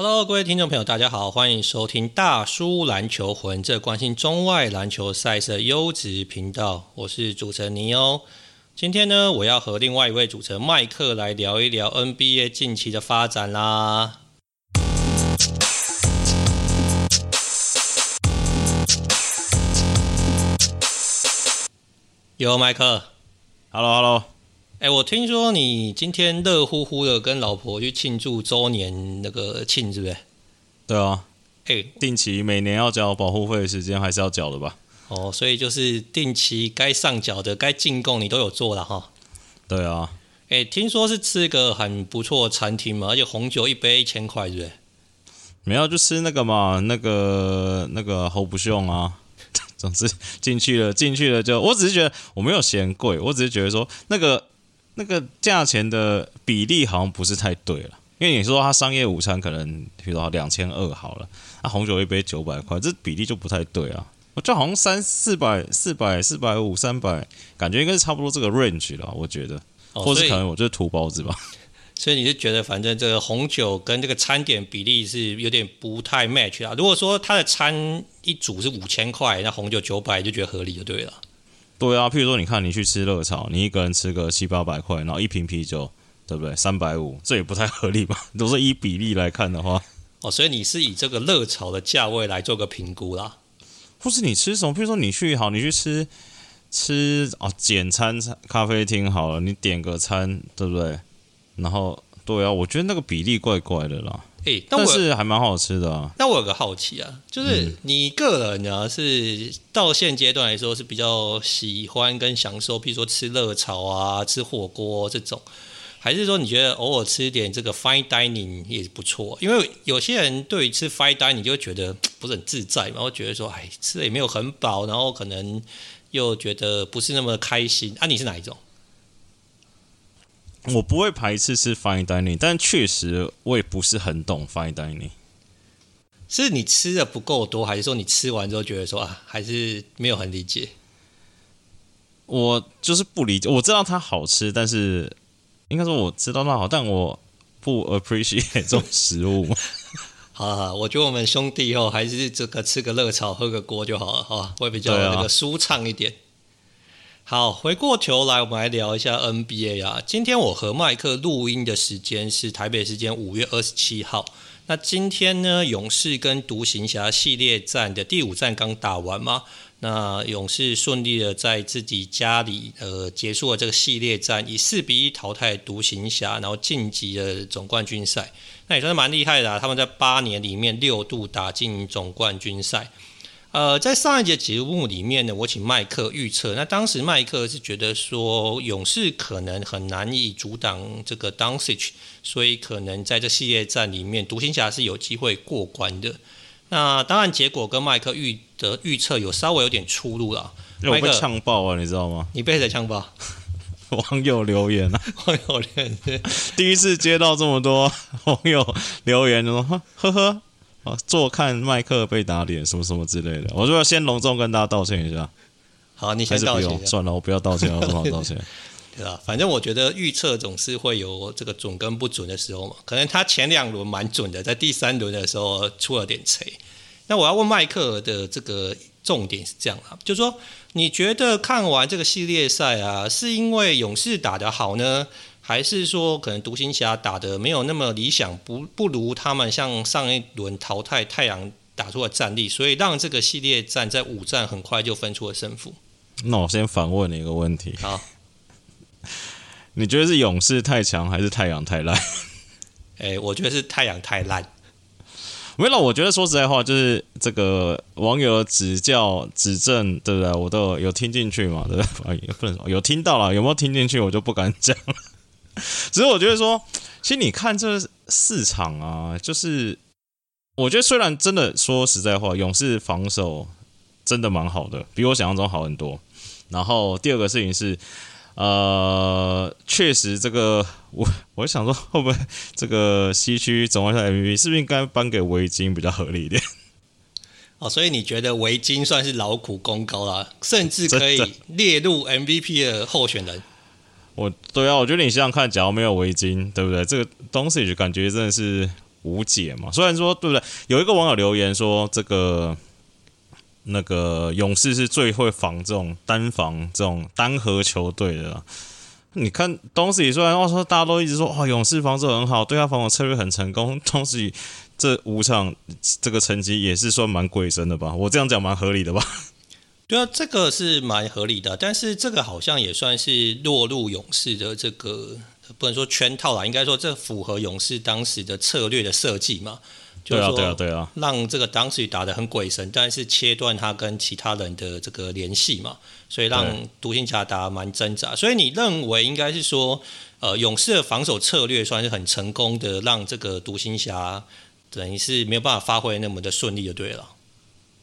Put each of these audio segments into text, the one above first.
Hello，各位听众朋友，大家好，欢迎收听大叔篮球魂，这关心中外篮球赛事的优质频道。我是主持人尼欧。今天呢，我要和另外一位主持人麦克来聊一聊 NBA 近期的发展啦。有麦克，Hello，Hello。哎，我听说你今天热乎乎的跟老婆去庆祝周年那个庆，是不是？对啊。哎，定期每年要缴保护费的时间还是要缴的吧？哦，所以就是定期该上缴的、该进贡你都有做了哈。对啊。哎，听说是吃一个很不错的餐厅嘛，而且红酒一杯一千块，是不是？没有，就吃那个嘛，那个那个侯不雄啊。总之进去了，进去了就，我只是觉得我没有嫌贵，我只是觉得说那个。那个价钱的比例好像不是太对了，因为你说它商业午餐可能比如说两千二好了，那红酒一杯九百块，这比例就不太对啊。我就好像三四百、四百、四百五、三百，感觉应该是差不多这个 range 了，我觉得，哦、或是可能我就是土包子吧。所以你是觉得反正这个红酒跟这个餐点比例是有点不太 match 啊？如果说它的餐一组是五千块，那红酒九百就觉得合理就对了。对啊，譬如说，你看你去吃热炒，你一个人吃个七八百块，然后一瓶啤酒，对不对？三百五，这也不太合理吧？都是以比例来看的话，哦，所以你是以这个热炒的价位来做个评估啦。或是你吃什么？譬如说你去好，你去吃吃哦简餐咖啡厅好了，你点个餐，对不对？然后对啊，我觉得那个比例怪怪的啦。欸、但，是还蛮好吃的啊。那我有个好奇啊，就是你个人呢是到现阶段来说是比较喜欢跟享受，比如说吃热炒啊、吃火锅这种，还是说你觉得偶尔吃一点这个 fine dining 也不错？因为有些人对于吃 fine dining 就觉得不是很自在嘛，会觉得说哎吃的也没有很饱，然后可能又觉得不是那么开心。啊，你是哪一种？我不会排斥吃 fine dining，但确实我也不是很懂 fine dining。是你吃的不够多，还是说你吃完之后觉得说啊，还是没有很理解？我就是不理解。我知道它好吃，但是应该说我知道它好，但我不 appreciate 这种食物。好好，我觉得我们兄弟以后还是这个吃个热炒，喝个锅就好了，哈，会比较那个舒畅一点。好，回过头来，我们来聊一下 NBA 啊。今天我和麦克录音的时间是台北时间五月二十七号。那今天呢，勇士跟独行侠系列战的第五战刚打完嘛？那勇士顺利的在自己家里呃结束了这个系列战，以四比一淘汰独行侠，然后晋级了总冠军赛。那也算是蛮厉害的啊，他们在八年里面六度打进总冠军赛。呃，在上一节节目里面呢，我请麦克预测。那当时麦克是觉得说，勇士可能很难以阻挡这个 Doncic，所以可能在这系列战里面，独行侠是有机会过关的。那当然，结果跟麦克预的预测有稍微有点出入了。我被呛爆啊，你知道吗？你被谁呛爆？网友留言啊，网友留言，第一次接到这么多网友留言，说呵呵。坐看麦克被打脸，什么什么之类的，我就要先隆重跟大家道歉一下。好，你先道歉。算了，我不要道歉，我不好道歉。对吧，反正我觉得预测总是会有这个准跟不准的时候嘛。可能他前两轮蛮准的，在第三轮的时候出了点锤。那我要问麦克的这个重点是这样啊，就是说你觉得看完这个系列赛啊，是因为勇士打得好呢？还是说，可能独行侠打得没有那么理想，不不如他们像上一轮淘汰太阳打出的战力，所以让这个系列战在五战很快就分出了胜负。那我先反问你一个问题：好，你觉得是勇士太强，还是太阳太烂？哎、欸，我觉得是太阳太烂。没了，我觉得说实在话，就是这个网友指教、指正，对不对？我都有，有听进去嘛，对不对？也不能说有听到了，有没有听进去，我就不敢讲。只是我觉得说，其实你看这市场啊，就是我觉得虽然真的说实在话，勇士防守真的蛮好的，比我想象中好很多。然后第二个事情是，呃，确实这个我我想说，会不会这个西区总冠军 MVP 是不是应该颁给维金比较合理一点？哦，所以你觉得维金算是劳苦功高啦，甚至可以列入 MVP 的候选人？我对啊，我觉得你想想看，假如没有围巾，对不对？这个东西就感觉真的是无解嘛。虽然说对不对？有一个网友留言说，这个那个勇士是最会防这种单防这种单核球队的。你看东西虽然话说大家都一直说哇，勇士防守很好，对他防守策略很成功，东西这五场这个成绩也是算蛮鬼神的吧？我这样讲蛮合理的吧？对啊，这个是蛮合理的，但是这个好像也算是落入勇士的这个不能说圈套啦，应该说这符合勇士当时的策略的设计嘛。对啊，对啊，对啊，让这个当时打得很鬼神，但是切断他跟其他人的这个联系嘛，所以让独行侠打得蛮挣扎。所以你认为应该是说，呃，勇士的防守策略算是很成功的，让这个独行侠等于是没有办法发挥那么的顺利就对了。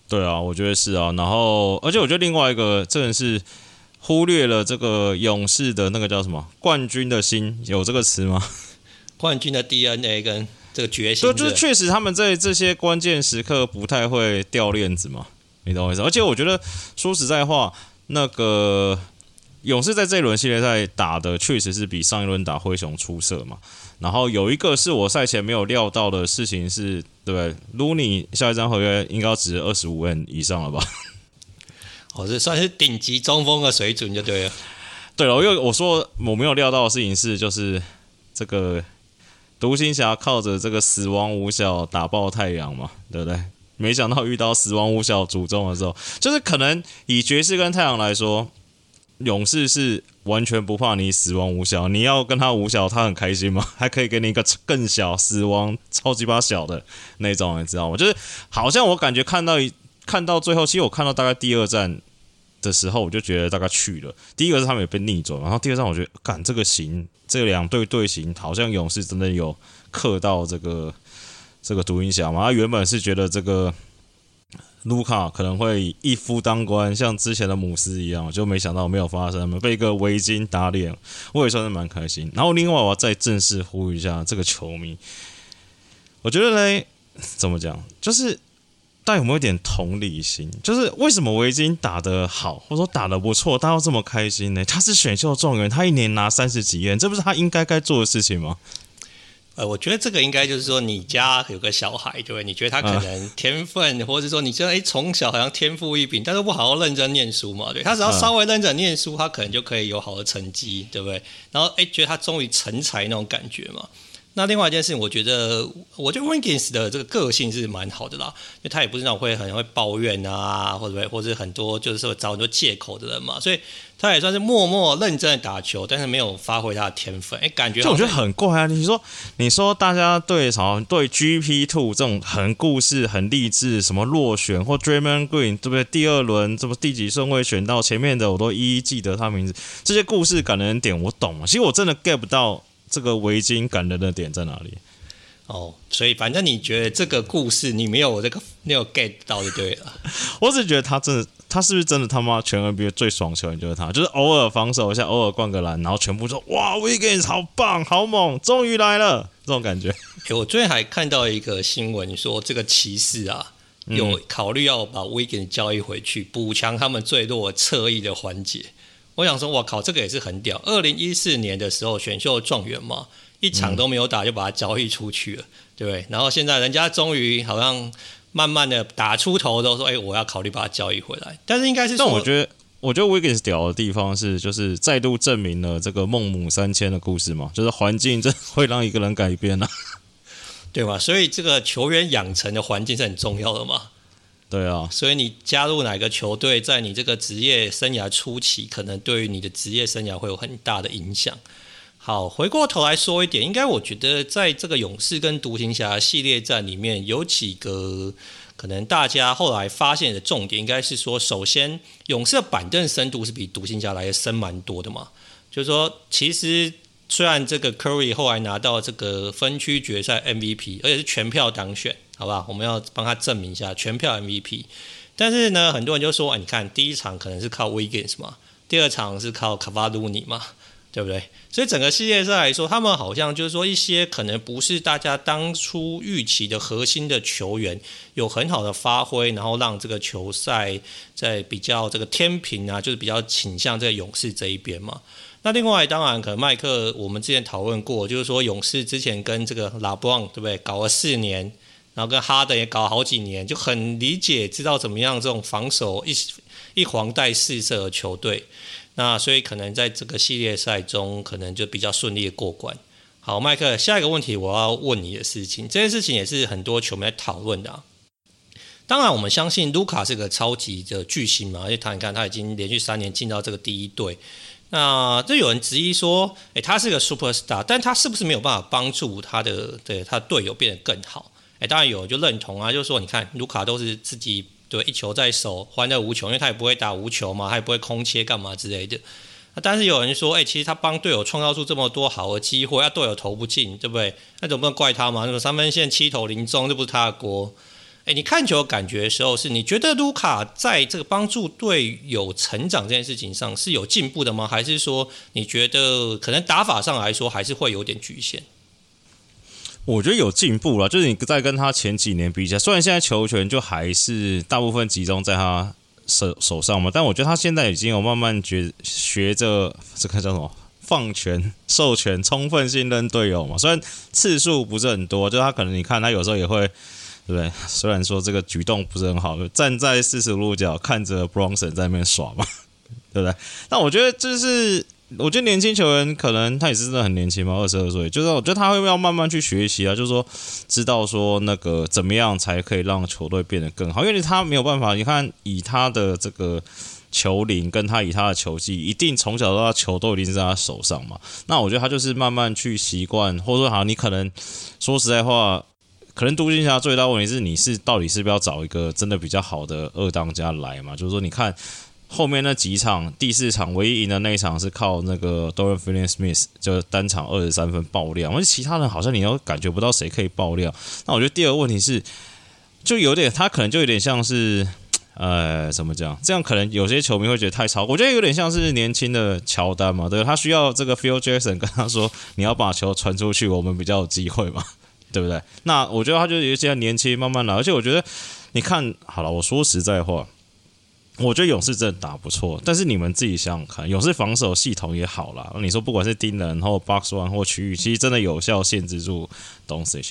对啊，我觉得是啊。然后，而且我觉得另外一个，真的是忽略了这个勇士的那个叫什么冠军的心，有这个词吗？冠军的 DNA 跟。这个决心，对，就是确实他们在这些关键时刻不太会掉链子嘛，你懂我意思？而且我觉得说实在话，那个勇士在这一轮系列赛打的确实是比上一轮打灰熊出色嘛。然后有一个是我赛前没有料到的事情是，对不对？Looney 下一张合约应该值二十五万以上了吧？哦，这算是顶级中锋的水准就对了。对了，因为我说我没有料到的事情是，就是这个。独行侠靠着这个死亡五小打爆太阳嘛，对不对？没想到遇到死亡五小主中的时候，就是可能以爵士跟太阳来说，勇士是完全不怕你死亡五小，你要跟他五小，他很开心吗？还可以给你一个更小死亡超级巴小的那种，你知道吗？就是好像我感觉看到一看到最后，其实我看到大概第二战的时候，我就觉得大概去了。第一个是他们也被逆转，然后第二战我觉得，干这个行。这两队队形好像勇士真的有克到这个这个独行侠嘛？他原本是觉得这个卢卡可能会一夫当关，像之前的姆斯一样，就没想到没有发生，被一个围巾打脸，我也算是蛮开心。然后另外我要再正式呼吁一下这个球迷，我觉得嘞，怎么讲，就是。大家有没有一点同理心？就是为什么围巾打得好，或者说打得不错，大家要这么开心呢？他是选秀状元，他一年拿三十几亿，这不是他应该该做的事情吗？呃，我觉得这个应该就是说，你家有个小孩，对不对？你觉得他可能天分，啊、或者说你觉得哎，从小好像天赋异禀，但是不好好认真念书嘛？对，他只要稍微认真念书，他可能就可以有好的成绩，对不对？然后哎，觉得他终于成才那种感觉嘛。那另外一件事情，我觉得，我觉得 Wiggins 的这个个性是蛮好的啦，因为他也不是那种会很会抱怨啊，或者或者很多就是说找很多借口的人嘛，所以他也算是默默认真的打球，但是没有发挥他的天分，哎，感觉就我觉得很怪啊！你说，你说大家对什么对 GP Two 这种很故事、很励志，什么落选或 Draymond Green 对不对？第二轮这么第几顺位选到前面的，我都一一记得他名字，这些故事感人点我懂，其实我真的 get 不到。这个围巾感人的点在哪里？哦，所以反正你觉得这个故事你没有这个没有 get 到就对了。我只觉得他真的，他是不是真的他妈全 NBA 最爽球员就是他，就是偶尔防守一下，偶尔灌个篮，然后全部说哇，Wiggins 好棒，好猛，终于来了这种感觉。诶，我最近还看到一个新闻说，这个骑士啊有考虑要把 Wiggins 交易回去，补强他们最弱侧翼的环节。我想说，我靠，这个也是很屌。二零一四年的时候选秀状元嘛，一场都没有打就把他交易出去了，对不对？然后现在人家终于好像慢慢的打出头，都说，哎，我要考虑把他交易回来。但是应该是，但我觉得，我觉得 Wiggins 屌的地方是，就是再度证明了这个孟母三迁的故事嘛，就是环境真会让一个人改变啊，对吧？所以这个球员养成的环境是很重要的嘛。对啊，所以你加入哪个球队，在你这个职业生涯初期，可能对于你的职业生涯会有很大的影响。好，回过头来说一点，应该我觉得在这个勇士跟独行侠系列战里面，有几个可能大家后来发现的重点，应该是说，首先勇士的板凳深度是比独行侠来的深蛮多的嘛。就是说，其实虽然这个 Curry 后来拿到这个分区决赛 MVP，而且是全票当选。好吧，我们要帮他证明一下全票 MVP。但是呢，很多人就说，哎，你看第一场可能是靠 Wiggins 嘛，第二场是靠卡瓦鲁尼嘛，对不对？所以整个系列赛来说，他们好像就是说一些可能不是大家当初预期的核心的球员有很好的发挥，然后让这个球赛在比较这个天平啊，就是比较倾向这个勇士这一边嘛。那另外，当然可能麦克我们之前讨论过，就是说勇士之前跟这个拉布朗对不对，搞了四年，然后跟哈登也搞好几年，就很理解知道怎么样这种防守一一黄带四射的球队。那所以可能在这个系列赛中，可能就比较顺利的过关。好，麦克，下一个问题我要问你的事情，这件事情也是很多球迷在讨论的啊。当然，我们相信卢卡是个超级的巨星嘛，而且他你看他已经连续三年进到这个第一队。那这有人质疑说，诶，他是个 super star，但他是不是没有办法帮助他的对他队友变得更好？诶，当然有就认同啊，就是说你看卢卡都是自己对一球在手，欢乐无穷，因为他也不会打无球嘛，他也不会空切干嘛之类的。但是有人说，诶，其实他帮队友创造出这么多好的机会，要队友投不进，对不对？那总不能怪他嘛？那个三分线七投零中，这不是他的锅。诶，你看球感觉的时候，是你觉得卢卡在这个帮助队友成长这件事情上是有进步的吗？还是说你觉得可能打法上来说还是会有点局限？我觉得有进步了，就是你在跟他前几年比起来，虽然现在球权就还是大部分集中在他。手手上嘛，但我觉得他现在已经有慢慢学学着这个叫什么放权、授权、充分信任队友嘛。虽然次数不是很多，就他可能你看他有时候也会，对不对？虽然说这个举动不是很好，站在四十五度角看着 Bronson 在那边耍嘛，对不对？但我觉得就是。我觉得年轻球员可能他也是真的很年轻嘛，二十二岁，就是我觉得他会要慢慢去学习啊，就是说知道说那个怎么样才可以让球队变得更好，因为他没有办法，你看以他的这个球龄跟他以他的球技，一定从小到大球都一定是在他手上嘛。那我觉得他就是慢慢去习惯，或者说好，你可能说实在话，可能独行侠最大问题是你是到底是不是要找一个真的比较好的二当家来嘛？就是说你看。后面那几场，第四场唯一赢的那一场是靠那个 Dorian Finney-Smith 就单场二十三分爆量，而且其他人好像你又感觉不到谁可以爆量。那我觉得第二个问题是，就有点他可能就有点像是，呃，怎么讲？这样可能有些球迷会觉得太超。我觉得有点像是年轻的乔丹嘛，对，他需要这个 Phil Jackson 跟他说，你要把球传出去，我们比较有机会嘛，对不对？那我觉得他就有些年轻，慢慢来。而且我觉得，你看好了，我说实在话。我觉得勇士真的打不错，但是你们自己想想看，勇士防守系统也好啦。你说不管是盯人或 box one 或区域，其实真的有效限制住 d o n c i。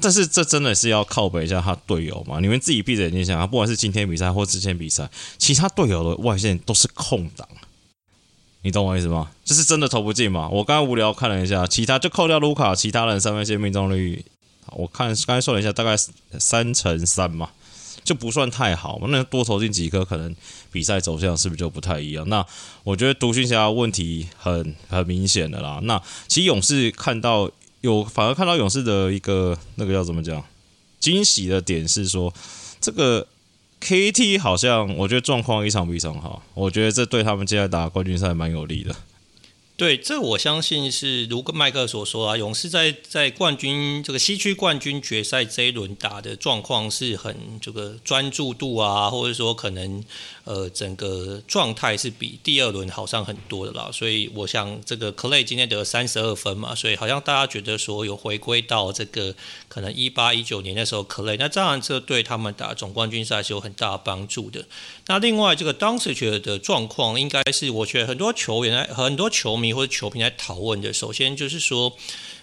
但是这真的是要靠北一下他队友嘛？你们自己闭着眼睛想啊，不管是今天比赛或之前比赛，其他队友的外线都是空档，你懂我意思吗？就是真的投不进嘛？我刚刚无聊看了一下，其他就扣掉卢卡，其他人三分线命中率，我看刚才算了一下，大概三乘三嘛。就不算太好嘛，那多投进几颗，可能比赛走向是不是就不太一样？那我觉得独行侠问题很很明显的啦。那其实勇士看到有，反而看到勇士的一个那个叫怎么讲惊喜的点是说，这个 KT 好像我觉得状况一场比一场好，我觉得这对他们接下来打冠军赛蛮有利的。对，这我相信是如麦克所说啊，勇士在在冠军这个西区冠军决赛这一轮打的状况是很这个专注度啊，或者说可能呃整个状态是比第二轮好上很多的啦。所以我想这个 Clay 今天得三十二分嘛，所以好像大家觉得说有回归到这个可能一八一九年的时候 Clay，那当然这对他们打总冠军赛是有很大帮助的。那另外这个 d o n c i 的状况，应该是我觉得很多球员、很多球迷。或者球评来讨论的，首先就是说，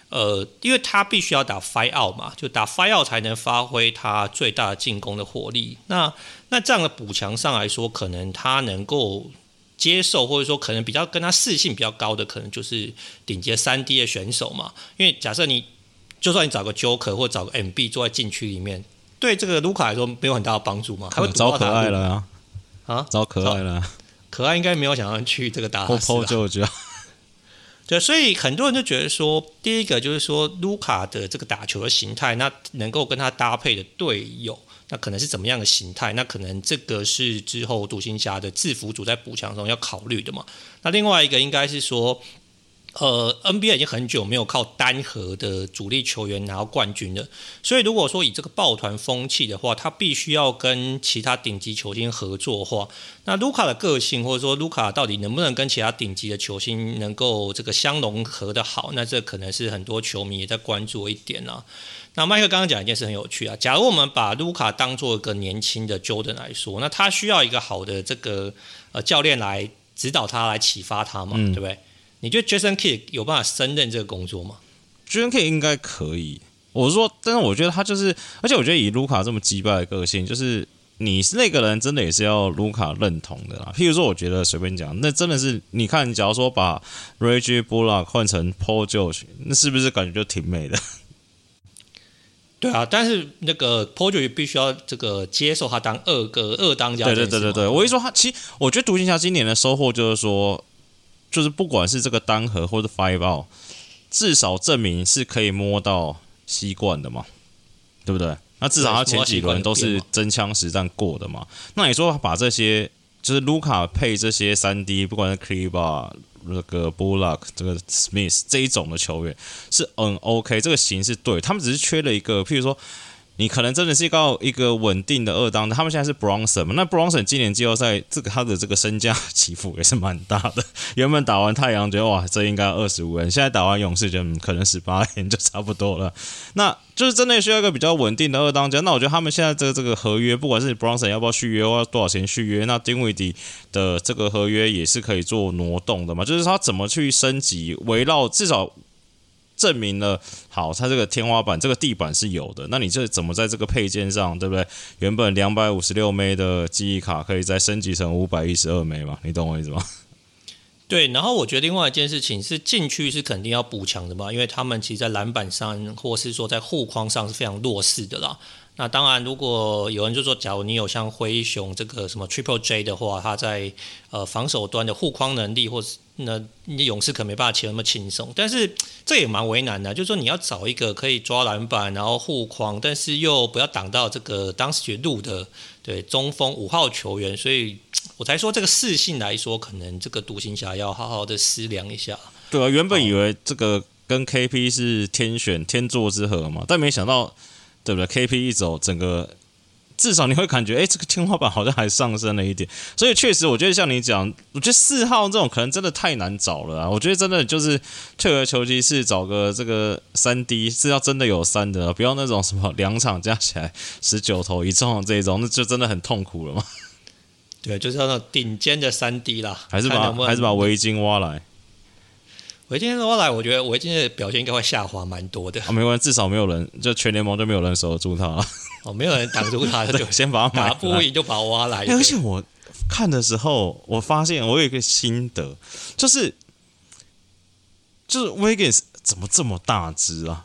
呃，因为他必须要打 five out 嘛，就打 five out 才能发挥他最大进攻的火力。那那这样的补强上来说，可能他能够接受，或者说可能比较跟他适性比较高的，可能就是顶级三 D 的选手嘛。因为假设你就算你找个 Joker 或找个 MB 坐在禁区里面，对这个卢卡来说没有很大的帮助嘛？他会找可爱了啊，啊，找可爱了，可爱应该没有想要去这个打死啊。对，所以很多人就觉得说，第一个就是说，卢卡的这个打球的形态，那能够跟他搭配的队友，那可能是怎么样的形态？那可能这个是之后独行侠的制服组在补强中要考虑的嘛。那另外一个应该是说。呃，NBA 已经很久没有靠单核的主力球员拿到冠军了，所以如果说以这个抱团风气的话，他必须要跟其他顶级球星合作的话，那卢卡的个性或者说卢卡到底能不能跟其他顶级的球星能够这个相融合的好，那这可能是很多球迷也在关注的一点啊。那麦克刚刚讲一件事很有趣啊，假如我们把卢卡当做一个年轻的 Jordan 来说，那他需要一个好的这个呃教练来。指导他来启发他嘛，嗯、对不对？你觉得 Jason Kidd 有办法胜任这个工作吗？Jason Kidd 应该可以。我是说，但是我觉得他就是，而且我觉得以卢卡这么击败的个性，就是你是那个人，真的也是要卢卡认同的啦。譬如说，我觉得随便讲，那真的是你看，假如说把 Reggie Bullock 换成 Paul George，那是不是感觉就挺美的？对啊，但是那个 Paul George 必须要这个接受他当二个二当家。对对对对对，我一说他，其实我觉得独行侠今年的收获就是说，就是不管是这个单核或者 Five Out，至少证明是可以摸到。习惯的嘛，对不对？那至少他前几轮都是真枪实弹过的嘛。那你说把这些就是卢卡配这些三 D，不管是 Kleber 那个 Bullock 这个 Smith 这一种的球员是嗯 OK，这个型是对，他们只是缺了一个，譬如说。你可能真的是靠一个稳定的二当，他们现在是 Bronson？那 Bronson 今年季后赛这个他的这个身价起伏也是蛮大的。原本打完太阳觉得哇，这应该二十五人，现在打完勇士觉得、可能十八 人就差不多了。那就是真的需要一个比较稳定的二当家。那我觉得他们现在这个这个合约，不管是 Bronson 要不要续约，要多少钱续约，那丁威迪的这个合约也是可以做挪动的嘛？就是他怎么去升级，围绕至少。证明了好，它这个天花板、这个地板是有的。那你这怎么在这个配件上，对不对？原本两百五十六枚的记忆卡，可以再升级成五百一十二枚嘛？你懂我意思吗？对。然后我觉得另外一件事情是禁区是肯定要补强的嘛，因为他们其实，在篮板上或是说在护框上是非常弱势的啦。那当然，如果有人就说，假如你有像灰熊这个什么 Triple J 的话，他在呃防守端的护框能力，或是那你勇士可没办法切那么轻松。但是这也蛮为难的，就是说你要找一个可以抓篮板，然后护框，但是又不要挡到这个当时绝路的对中锋五号球员。所以我才说这个适性来说，可能这个独行侠要好好的思量一下。对啊，原本以为这个跟 KP 是天选天作之合嘛，但没想到。对不对？KP 一走，整个至少你会感觉，哎，这个天花板好像还上升了一点。所以确实，我觉得像你讲，我觉得四号这种可能真的太难找了啊。我觉得真的就是退而求其次，找个这个三 D 是要真的有三的，不要那种什么两场加起来十九投一中这种，那就真的很痛苦了嘛。对，就是那种顶尖的三 D 啦，还是把还是把围巾挖来。维金说来，我觉得维金的表现应该会下滑蛮多的。啊，没关系，至少没有人，就全联盟就没有人守得住他了。哦，没有人挡住他，就先把他打不赢就把我挖来。而且我看的时候，我发现我有一个心得，就是就是 Wiggins 怎么这么大只啊？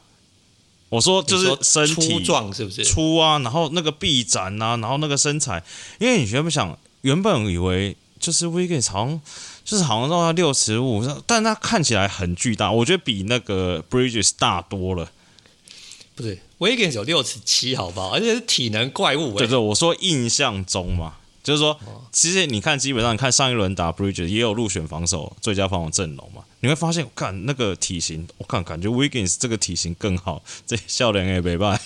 我说就是身体粗壮是不是粗啊？然后那个臂展啊，然后那个身材，因为你原本想，原本以为就是 Wiggins 好像。就是好像到他六尺五，但它看起来很巨大，我觉得比那个 Bridges 大多了。不对，Wiggins 有六尺七，好不好？而且是体能怪物。对对，我说印象中嘛，就是说，其实你看，基本上你看上一轮打 Bridges 也有入选防守最佳防守阵容嘛，你会发现，我看那个体型，我看感觉 Wiggins 这个体型更好，这笑脸也没办。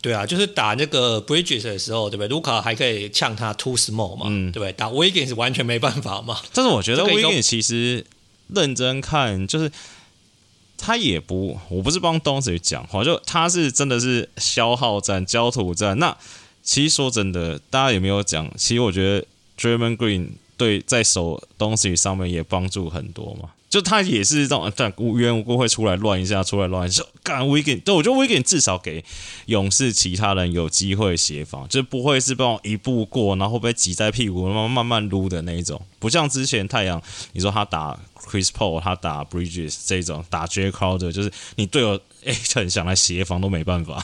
对啊，就是打那个 Bridges 的时候，对不对？卢卡还可以呛他 too small 嘛，嗯、对不对？打 Wiggins 完全没办法嘛。但是我觉得 Wiggins 其实认真看，就是他也不，我不是帮东西讲话，就他是真的是消耗战、焦土战。那其实说真的，大家有没有讲？其实我觉得 Draymond Green 对在守东西上面也帮助很多嘛。就他也是这种，但无缘无故会出来乱一下，出来乱一下。干 w i g a n 对，我觉得 w i g a n 至少给勇士其他人有机会协防，就不会是帮我一步过，然后被挤在屁股，慢慢慢慢撸的那一种。不像之前太阳，你说他打 Chris Paul，他打 Bridges 这种，打 Jae Crowder，就是你队友哎很想来协防都没办法。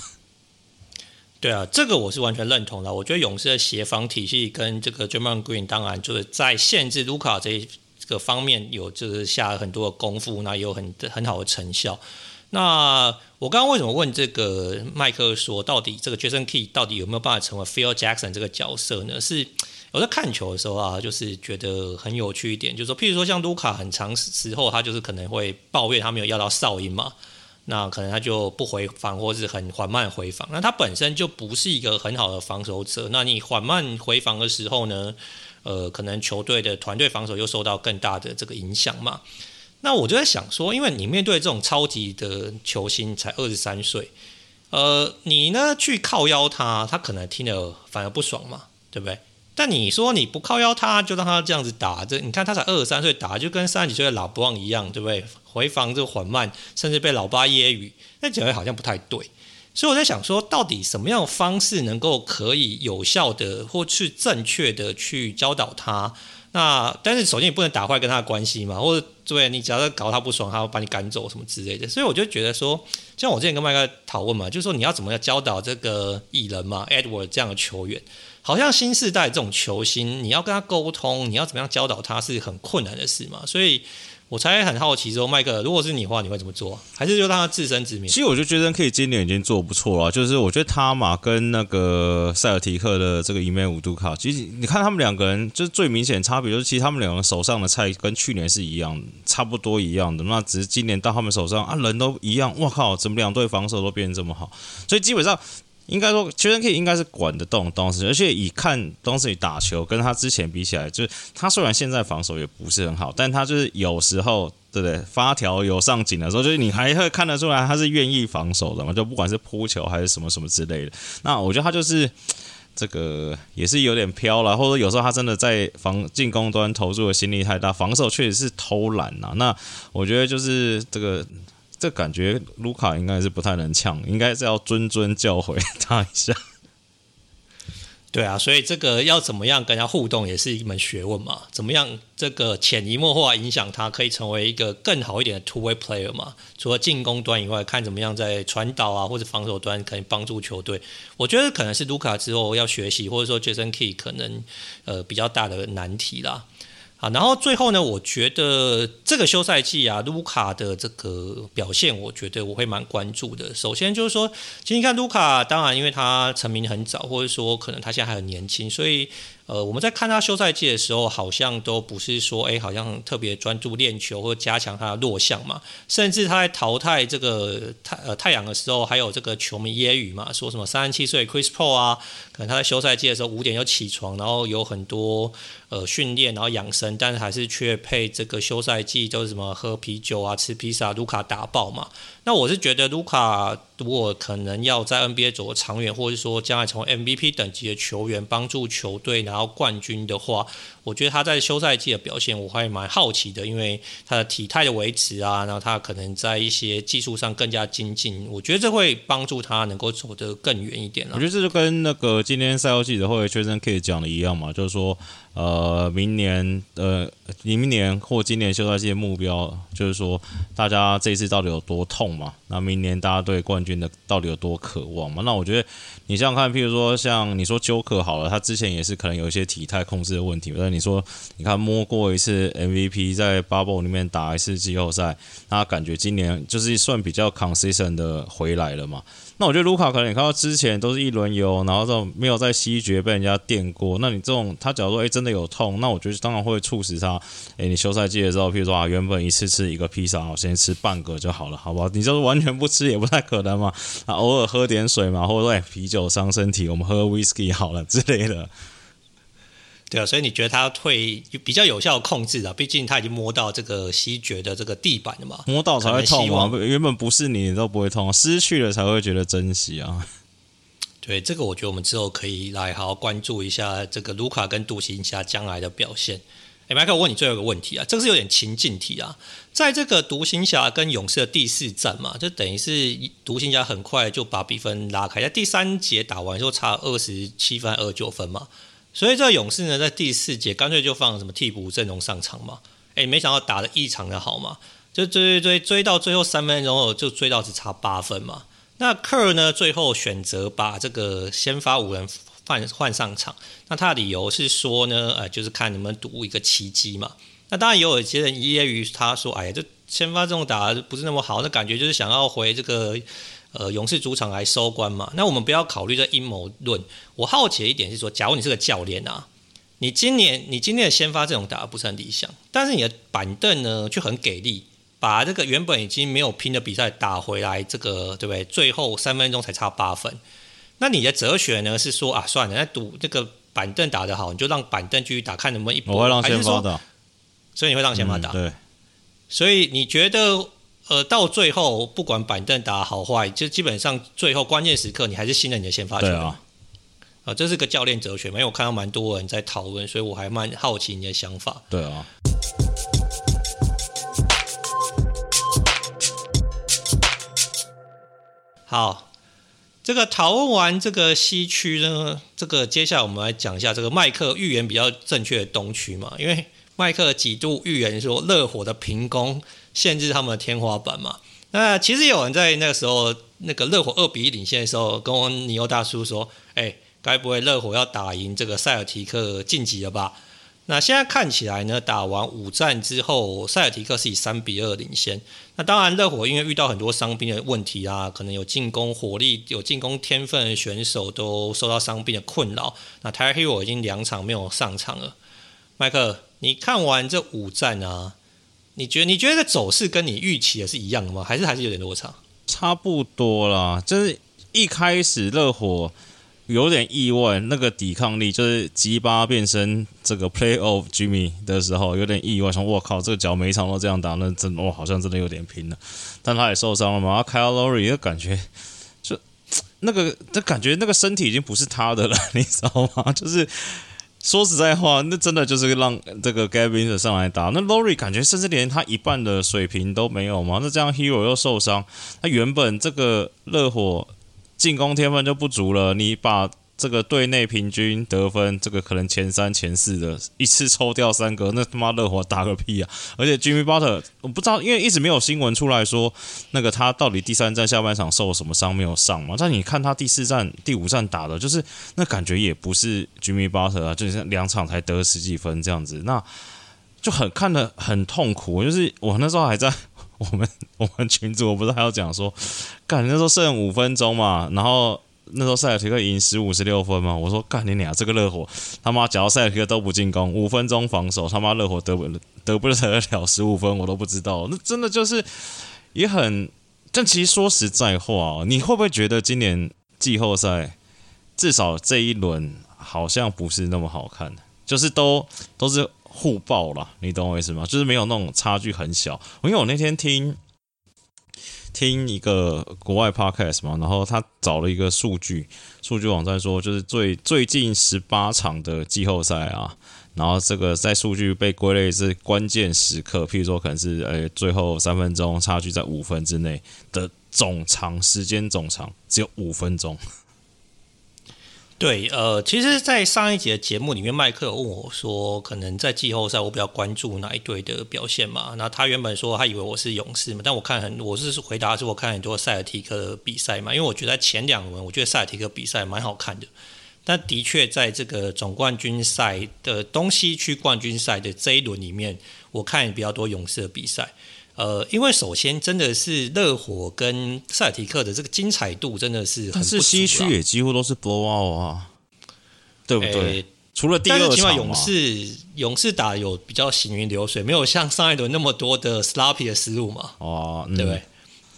对啊，这个我是完全认同的。我觉得勇士的协防体系跟这个 Draymond Green，当然就是在限制卢卡这一。这个方面有就是下了很多的功夫，那也有很很好的成效。那我刚刚为什么问这个麦克说，到底这个 Jason Key 到底有没有办法成为 Phil Jackson 这个角色呢？是我在看球的时候啊，就是觉得很有趣一点，就是说，譬如说像卢卡，很长时候他就是可能会抱怨他没有要到哨音嘛，那可能他就不回防，或是很缓慢回防。那他本身就不是一个很好的防守者，那你缓慢回防的时候呢？呃，可能球队的团队防守又受到更大的这个影响嘛？那我就在想说，因为你面对这种超级的球星，才二十三岁，呃，你呢去靠邀他，他可能听了反而不爽嘛，对不对？但你说你不靠邀他，就让他这样子打，这你看他才二十三岁打，就跟三十几岁的老布朗一样，对不对？回防这个缓慢，甚至被老八揶揄，那觉得好像不太对。所以我在想说，到底什么样的方式能够可以有效的或是正确的去教导他？那但是首先你不能打坏跟他的关系嘛，或者对你只要搞他不爽，他会把你赶走什么之类的。所以我就觉得说，像我之前跟麦克讨论嘛，就是说你要怎么样教导这个艺人嘛，Edward 这样的球员。好像新世代这种球星，你要跟他沟通，你要怎么样教导他是很困难的事嘛。所以我才很好奇说，麦克，如果是你的话，你会怎么做？还是就让他自生自灭？其实我就觉得可以今年已经做不错了，就是我觉得他嘛，跟那个塞尔提克的这个伊梅五杜卡，其实你看他们两个人，就是最明显差别就是，其实他们两个手上的菜跟去年是一样，差不多一样的。那只是今年到他们手上啊，人都一样，哇靠，怎么两队防守都变得这么好？所以基本上。应该说，杰森 K 应该是管得动东西，而且以看东西打球，跟他之前比起来，就是他虽然现在防守也不是很好，但他就是有时候，对不对？发条有上紧的时候，就是你还会看得出来他是愿意防守的嘛，就不管是扑球还是什么什么之类的。那我觉得他就是这个也是有点飘了，或者有时候他真的在防进攻端投入的心力太大，防守确实是偷懒呐。那我觉得就是这个。这感觉卢卡应该是不太能呛，应该是要谆谆教诲他一下。对啊，所以这个要怎么样跟他互动也是一门学问嘛？怎么样这个潜移默化影响他，可以成为一个更好一点的 two way player 嘛？除了进攻端以外，看怎么样在传导啊或者防守端可以帮助球队。我觉得可能是卢卡之后要学习，或者说 Jason Key 可能呃比较大的难题啦。啊，然后最后呢，我觉得这个休赛季啊，卢卡的这个表现，我觉得我会蛮关注的。首先就是说，其实你看卢卡，当然因为他成名很早，或者说可能他现在还很年轻，所以。呃，我们在看他休赛季的时候，好像都不是说，哎，好像特别专注练球或加强他的弱项嘛。甚至他在淘汰这个太呃太阳的时候，还有这个球迷揶揄嘛，说什么三十七岁 Chris Paul 啊，可能他在休赛季的时候五点就起床，然后有很多呃训练，然后养生，但是还是却配这个休赛季就是什么喝啤酒啊、吃披萨，卢卡打爆嘛。那我是觉得卢卡如果可能要在 NBA 走个长远，或者说将来从 MVP 等级的球员，帮助球队拿到冠军的话，我觉得他在休赛季的表现我还蛮好奇的，因为他的体态的维持啊，然后他可能在一些技术上更加精进，我觉得这会帮助他能够走得更远一点。我觉得这就跟那个今天赛后记者会杰森 Kidd 讲的一样嘛，就是说。呃，明年呃，明年或今年休赛季的目标，就是说，大家这一次到底有多痛嘛？那明年大家对冠军的到底有多渴望嘛？那我觉得，你想想看，譬如说，像你说 Joker 好了，他之前也是可能有一些体态控制的问题，但你说，你看摸过一次 MVP，在 Bubble 里面打一次季后赛，那感觉今年就是算比较 consistent 的回来了嘛？那我觉得卢卡可能你看到之前都是一轮游，然后这种没有在西决被人家电过。那你这种他假如说哎真的有痛，那我觉得当然会促使他，哎你休赛季的时候，譬如说啊原本一次吃一个披萨，我先吃半个就好了，好不好？你就是完全不吃也不太可能嘛。啊偶尔喝点水嘛，或者说哎啤酒伤身体，我们喝 whisky 好了之类的。对啊，所以你觉得他会比较有效控制啊？毕竟他已经摸到这个西决的这个地板了嘛，摸到才会痛嘛。原本不是你，你都不会痛，失去了才会觉得珍惜啊。对，这个我觉得我们之后可以来好好关注一下这个卢卡跟独行侠将来的表现。哎，麦克，我问你最后一个问题啊，这个是有点情境题啊。在这个独行侠跟勇士的第四战嘛，就等于是独行侠很快就把比分拉开，在第三节打完之后差二十七分、二十九分嘛。所以这个勇士呢，在第四节干脆就放什么替补阵容上场嘛？诶，没想到打得异常的好嘛，就追追追追到最后三分钟后就追到只差八分嘛。那科尔呢，最后选择把这个先发五人换换上场，那他的理由是说呢，呃，就是看能不能赌一个奇迹嘛。那当然也有一些人揶揄他说，哎呀，这先发这种打得不是那么好，那感觉就是想要回这个。呃，勇士主场来收官嘛？那我们不要考虑这阴谋论。我好奇的一点是说，假如你是个教练啊，你今年你今天的先发阵容打得不是很理想，但是你的板凳呢却很给力，把这个原本已经没有拼的比赛打回来，这个对不对？最后三分钟才差八分。那你的哲学呢是说啊，算了，那赌这个板凳打得好，你就让板凳继续打，看能不能一波。我会让先发打，所以你会让先发打。嗯，对。所以你觉得？呃，到最后不管板凳打好坏，就基本上最后关键时刻，你还是信任你的先发球员。对啊。啊，这是个教练哲学嘛，因为我看到蛮多人在讨论，所以我还蛮好奇你的想法。对啊。好，这个讨论完这个西区呢，这个接下来我们来讲一下这个麦克预言比较正确的东区嘛，因为麦克几度预言说热火的平攻限制他们的天花板嘛。那其实有人在那个时候，那个热火二比一领先的时候，跟我尼欧大叔说：“哎，该不会热火要打赢这个塞尔提克晋级了吧？”那现在看起来呢，打完五战之后，塞尔提克是以三比二领先。那当然，热火因为遇到很多伤兵的问题啊，可能有进攻火力、有进攻天分的选手都受到伤病的困扰。那 t y r e Hero 已经两场没有上场了。麦克，你看完这五战啊？你觉得你觉得走势跟你预期的是一样的吗？还是还是有点落差？差不多啦，就是一开始热火有点意外，那个抵抗力就是吉巴变身这个 Playoff Jimmy 的时候有点意外，说我靠，这个脚每一场都这样打，那真哇好像真的有点拼了。但他也受伤了嘛，Kyle Lowry 就感觉就那个，就感觉那个身体已经不是他的了，你知道吗？就是。说实在话，那真的就是让这个 Gavin 上来打。那 Lori 感觉甚至连他一半的水平都没有吗？那这样 Hero 又受伤，他原本这个热火进攻天分就不足了，你把。这个队内平均得分，这个可能前三、前四的，一次抽掉三个，那他妈热火打个屁啊！而且 Jimmy Butler，我不知道，因为一直没有新闻出来说，那个他到底第三战下半场受了什么伤没有上嘛？但你看他第四战、第五战打的，就是那感觉也不是 Jimmy Butler 啊，就是两场才得十几分这样子，那就很看得很痛苦。就是我那时候还在 我们我们群组，我不是还要讲说，干那时候剩五分钟嘛，然后。那时候塞尔提克赢十五十六分嘛，我说干你俩这个热火他妈，假如塞尔提克都不进攻，五分钟防守他妈热火得不得不得了十五分，我都不知道。那真的就是也很，但其实说实在话，你会不会觉得今年季后赛至少这一轮好像不是那么好看？就是都都是互爆了，你懂我意思吗？就是没有那种差距很小。因为我那天听。听一个国外 podcast 嘛，然后他找了一个数据，数据网站说，就是最最近十八场的季后赛啊，然后这个在数据被归类是关键时刻，譬如说可能是诶最后三分钟差距在五分之内的总长时间总长只有五分钟。对，呃，其实，在上一集的节目里面，麦克有问我说，可能在季后赛我比较关注哪一队的表现嘛？那他原本说他以为我是勇士嘛，但我看很，我是回答是我看很多塞尔提克的比赛嘛，因为我觉得前两轮，我觉得塞尔提克比赛蛮好看的。但的确，在这个总冠军赛的东西区冠军赛的这一轮里面，我看比较多勇士的比赛。呃，因为首先真的是热火跟塞尔提克的这个精彩度真的是很不，但是西区也几乎都是 blow out 啊，对不对？欸、除了第二场，但是起码勇士勇士打有比较行云流水，没有像上一轮那么多的 sloppy 的失误嘛，哦，嗯、对不对？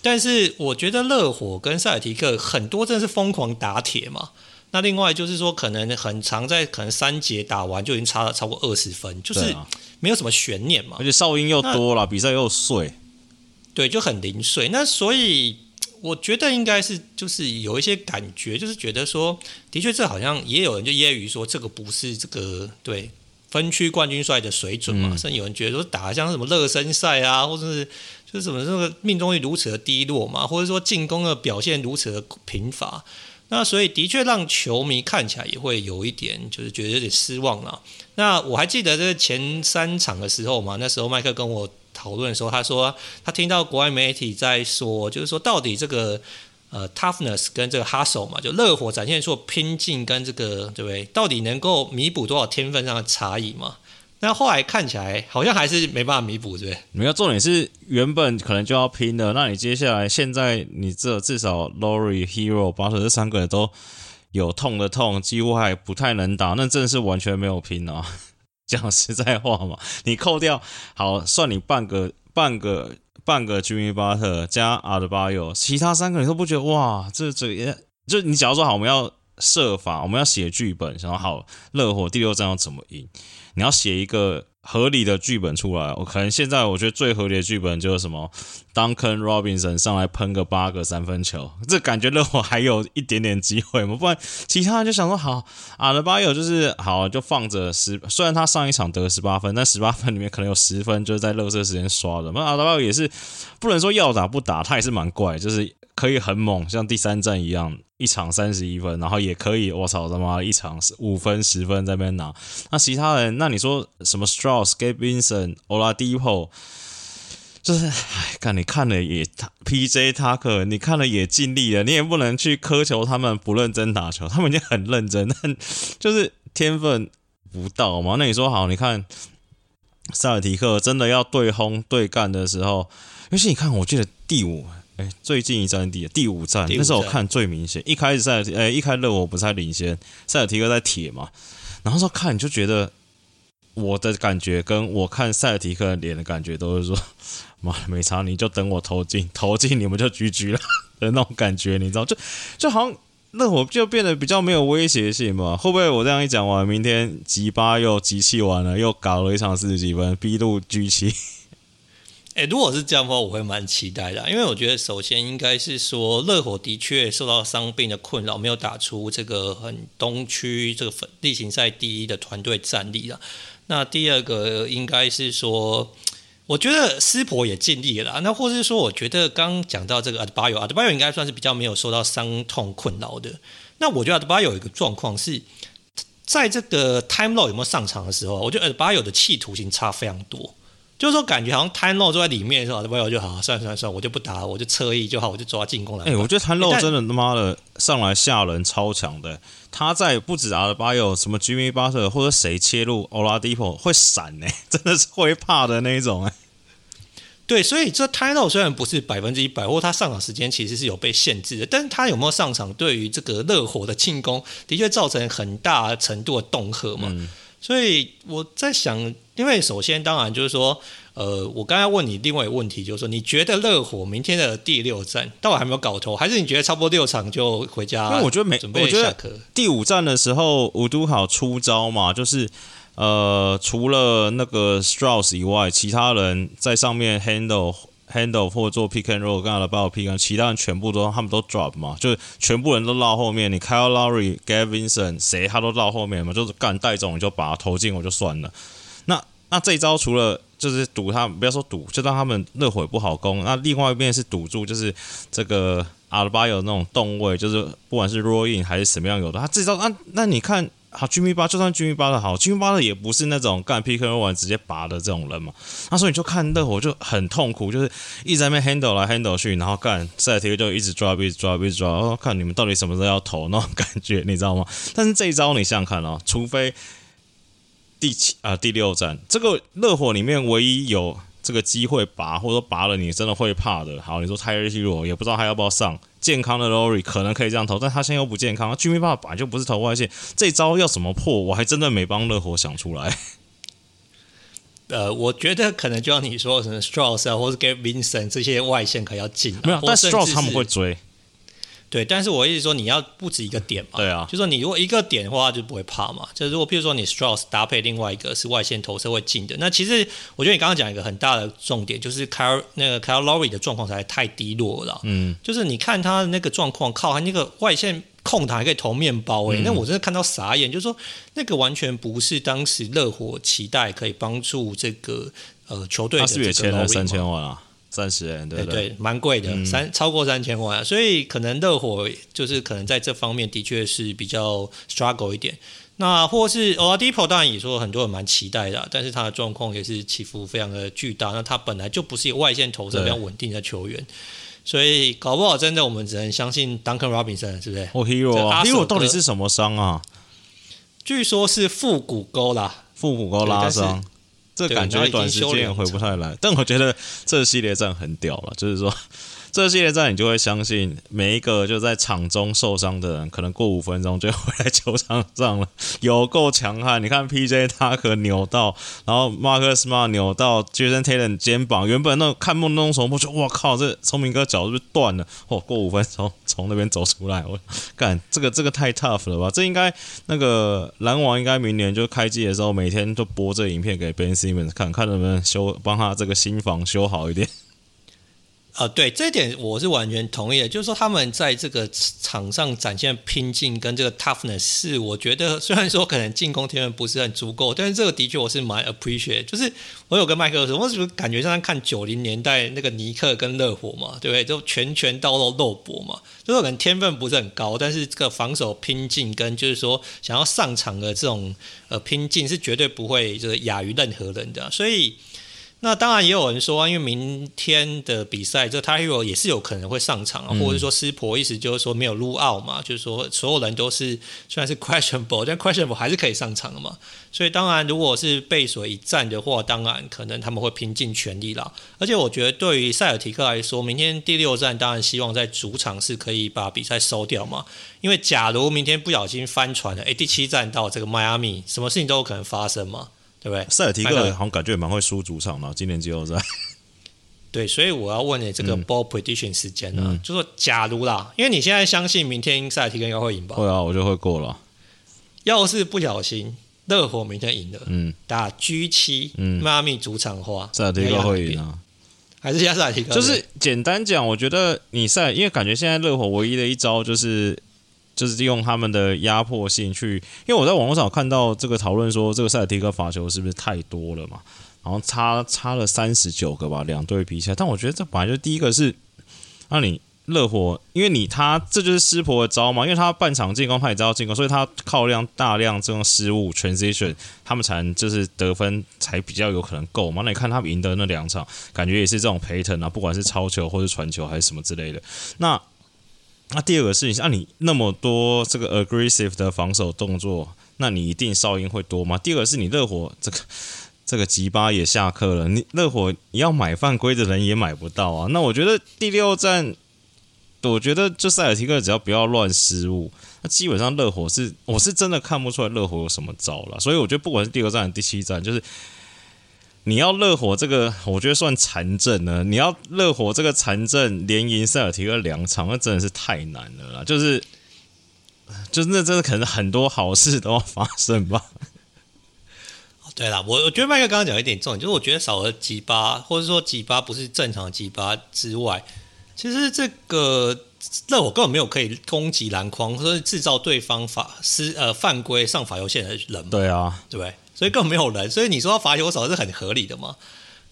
但是我觉得热火跟塞尔提克很多真的是疯狂打铁嘛。那另外就是说，可能很长，在可能三节打完就已经差了超过二十分，就是没有什么悬念嘛。而且哨音又多了，比赛又碎，对，就很零碎。那所以我觉得应该是就是有一些感觉，就是觉得说，的确这好像也有人就揶揄说，这个不是这个对分区冠军赛的水准嘛。甚至有人觉得说，打像什么热身赛啊，或者是就是什么这个命中率如此的低落嘛，或者说进攻的表现如此的贫乏。那所以的确让球迷看起来也会有一点，就是觉得有点失望了。那我还记得这个前三场的时候嘛，那时候麦克跟我讨论的时候，他说他听到国外媒体在说，就是说到底这个呃 toughness 跟这个 hustle 嘛，就热火展现出拼劲跟这个对不对？到底能够弥补多少天分上的差异嘛？那后来看起来好像还是没办法弥补，对不对？没有，重点是原本可能就要拼的，那你接下来现在你这至少 Lowry、Herro、Butler 这三个人都有痛的痛，几乎还不太能打，那真的是完全没有拼啊！讲实在话嘛，你扣掉好算你半个半个半个 Jimmy Butler 加 Adebayo，其他三个你都不觉得哇？这这也就你假如说好，我们要设法，我们要写剧本，想说好热火第六战要怎么赢，你要写一个。合理的剧本出来，我可能现在我觉得最合理的剧本就是什么，Duncan Robinson 上来喷个八个三分球，这感觉热火还有一点点机会嘛，不然其他人就想说好，阿德巴约就是好就放着十，虽然他上一场得十八分，但十八分里面可能有十分就是在热身时间刷的，那阿德巴约也是不能说要打不打，他也是蛮怪，就是。可以很猛，像第三战一样，一场三十一分，然后也可以，我操他妈，一场五分十分在那边拿。那其他人，那你说什么 Strauss、Gabe Vincent、Oladipo，就是，哎，看你看了也，PJ Tucker，你看了也尽力了，你也不能去苛求他们不认真打球，他们已经很认真，但 就是天分不到嘛。那你说好，你看塞尔提克真的要对轰对干的时候，尤其你看，我记得第五。哎，最近一战第第五战，那时候我看最明显。一开始塞尔提，哎，一开热火不是还领先，塞尔提克在铁嘛，然后说看你就觉得我的感觉跟我看塞尔提克脸的感觉都是说，妈没差，你就等我投进，投进你们就 GG 了的那种感觉，你知道？就就好像热火就变得比较没有威胁性嘛。会不会我这样一讲完，明天吉巴又集气完了，又搞了一场四十几分，B 路 G 七？哎，如果是这样的话，我会蛮期待的，因为我觉得首先应该是说，热火的确受到伤病的困扰，没有打出这个很东区这个例行赛第一的团队战力了。那第二个应该是说，我觉得斯珀也尽力了。那或是说，我觉得刚讲到这个阿德巴约，阿德巴约应该算是比较没有受到伤痛困扰的。那我觉得阿德巴约有一个状况是，在这个 Time Lord 有没有上场的时候，我觉得阿德巴约的企图性差非常多。就是说，感觉好像 Lord 坐在里面的时候，朋友就好，算了算了算了，我就不打，我就侧翼就好，我就抓进攻来。哎、欸，我觉得 Lord 真的他妈的上来吓人超强的。他在不止阿德巴有什么 Jimmy Butler 或者谁切入 Oladipo 会闪呢，真的是会怕的那一种哎。对，所以这 Lord 虽然不是百分之一百，或他上场时间其实是有被限制的，但是他有没有上场，对于这个热火的进攻的确造成很大程度的恫吓嘛。嗯所以我在想，因为首先当然就是说，呃，我刚才问你另外一个问题，就是说，你觉得热火明天的第六战到底还没有搞头，还是你觉得差不多六场就回家？因为我觉得没，准备下课。第五战的时候，五都好出招嘛，就是呃，除了那个 Strauss 以外，其他人在上面 handle。Handle 或者做 pick and roll，刚才的把我 pick and，其他人全部都他们都 drop 嘛，就是全部人都绕后面。你 Kyle Lowry、Gavinson 谁他都绕后面嘛，就是干带种你就把他投进我就算了。那那这一招除了就是赌他，不要说赌，就让他们热火不好攻。那另外一边是赌住，就是这个阿拉巴有那种动位，就是不管是 roll in 还是什么样有的，他这招那那你看。好，Jimmy 八就算 Jimmy 八的好，Jimmy 八的也不是那种干 pick and roll 直接拔的这种人嘛。那所以你就看热火就很痛苦，就是一直在那边 handle 来 handle 去，然后干塞提就一直 drop 一直 drop 一直 drop，然后看你们到底什么时候要投那种 感觉，你知道吗？但是这一招你想想看哦，除非第七啊、第六战这个热火里面唯一有这个机会拔，或者说拔了你真的会怕的。好，你说 Tyler Herro 也不知道他要不要上。健康的 Lowry 可能可以这样投，但他现在又不健康。Jimmy Butler 本来就不是投外线，这招要怎么破？我还真的没帮热火想出来。呃，我觉得可能就像你说什么 Strauss 啊，或是 Gabe Vincent 这些外线可能要进，没有，但 Strauss 他们会追。对，但是我意思说，你要不止一个点嘛。对啊，就说你如果一个点的话，就不会怕嘛。就是如果譬如说你 Strauss 搭配另外一个是外线投射会进的，那其实我觉得你刚刚讲一个很大的重点，就是 Kyle 那个 Kyle Lowry 的状况实在太低落了。嗯，就是你看他的那个状况，靠他那个外线控台还可以投面包诶、欸，嗯、那我真的看到傻眼，就是说那个完全不是当时热火期待可以帮助这个呃球队的。他是也签了三千万啊？三十人，对对，蛮贵的，三超过三千万，所以可能热火就是可能在这方面的确是比较 struggle 一点。那或是 Oladipo 当然也说很多人蛮期待的，但是他的状况也是起伏非常的巨大。那他本来就不是一个外线投射非常稳定的球员，所以搞不好真的我们只能相信 Duncan Robinson 是不是？哦，Hero 啊，Hero 到底是什么伤啊？据说是腹股沟啦，腹股沟拉伤。这感觉短时间也回不太来，但我觉得这系列战很屌了，就是说这系列赛你就会相信每一个就在场中受伤的人，可能过五分钟就回来球场上了，有够强悍。你看 P.J. 他可扭到，然后 Marcus Smart 扭到 Jason Tatum 肩膀，原本那看梦那种手摸，就哇靠，这聪明哥脚是不是断了？哦，过五分钟从那边走出来，我干这个这个太 tough 了吧？这应该那个篮网应该明年就开机的时候，每天都播这影片给 Ben Simmons 看看能不能修帮他这个新房修好一点。呃，对这一点我是完全同意的，就是说他们在这个场上展现拼劲跟这个 toughness，是我觉得虽然说可能进攻天分不是很足够，但是这个的确我是蛮 appreciate。就是我有跟麦克说，我是不是感觉像看九零年代那个尼克跟热火嘛，对不对？就拳拳到肉肉搏嘛，就是可能天分不是很高，但是这个防守拼劲跟就是说想要上场的这种呃拼劲是绝对不会就是亚于任何人的，所以。那当然也有人说，因为明天的比赛，这 Herro 也是有可能会上场啊，或者说湿婆意思就是说没有 rule out 嘛，就是说所有人都是虽然是 questionable，但 questionable 还是可以上场的嘛。所以当然，如果是背水一战的话，当然可能他们会拼尽全力啦。而且我觉得对于塞尔提克来说，明天第六战当然希望在主场是可以把比赛收掉嘛。因为假如明天不小心翻船了，诶，第七站到这个迈阿密，什么事情都有可能发生嘛。对不对？塞尔提克好像感觉也蛮会输主场的，今年季后赛。对，所以我要问你这个 ball prediction 时间呢，嗯、就说假如啦，因为你现在相信明天塞尔提克应该会赢吧？会啊，我就会过了。要是不小心热火明天赢了，嗯，打 G 七，嗯，迈阿密主场的话，塞尔提克会赢啊？还是加塞尔提克？就是简单讲，我觉得你赛，因为感觉现在热火唯一的一招就是。就是利用他们的压迫性去，因为我在网络上看到这个讨论说，这个塞尔提克罚球是不是太多了嘛？然后差差了三十九个吧，两队比起来。但我觉得这本来就第一个是，那你热火，因为你他这就是湿婆的招嘛，因为他半场进攻他也知道进攻，所以他靠量大量这种失误 transition，他们才能就是得分才比较有可能够嘛。那你看他们赢得那两场，感觉也是这种 pattern 啊，不管是抄球或是传球还是什么之类的，那。那第二个事情是，那你那么多这个 aggressive 的防守动作，那你一定哨音会多吗？第二个是你热火这个这个吉巴也下课了，你热火你要买犯规的人也买不到啊。那我觉得第六战，我觉得就塞尔提克只要不要乱失误，那基本上热火是我是真的看不出来热火有什么招了。所以我觉得不管是第六战还是第七战，就是。你要热火这个，我觉得算残阵呢。你要热火这个残阵连赢塞尔提克两场，那真的是太难了啦。就是，就是那真的可能很多好事都要发生吧。对啦，我我觉得麦克刚刚讲一点重点，就是我觉得少了吉巴，或者说吉巴不是正常的吉巴之外，其实这个热火根本没有可以攻击篮筐或者制造对方法失呃犯规上罚球线的人。对啊，对不对？所以根本没有人，所以你说要罚球少是很合理的嘛？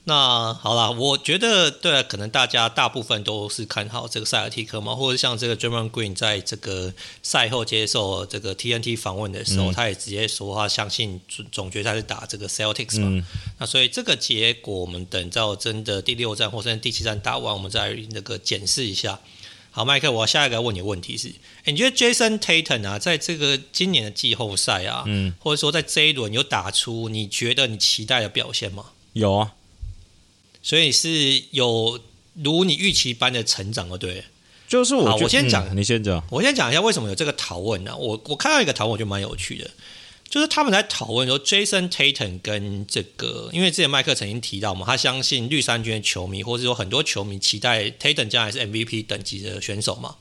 那好啦，我觉得对，可能大家大部分都是看好这个塞尔提克嘛，或者像这个 Draymond Green 在这个赛后接受这个 TNT 访问的时候，嗯、他也直接说他相信总决赛是打这个 Celtics 嘛。嗯、那所以这个结果，我们等到真的第六战或者第七战打完，我们再那个检视一下。好，麦克，我下一个要问你的问题是：欸、你觉得 Jason Tatum 啊，在这个今年的季后赛啊，嗯，或者说在这一轮有打出你觉得你期待的表现吗？有啊，所以是有如你预期般的成长了，对？就是我，我先讲、嗯，你先讲，我先讲一下为什么有这个讨论呢？我我看到一个讨论，我觉得蛮有趣的。就是他们在讨论说，Jason Tatum 跟这个，因为之前麦克曾经提到嘛，他相信绿衫军的球迷，或者说很多球迷期待 Tatum 将来是 MVP 等级的选手嘛。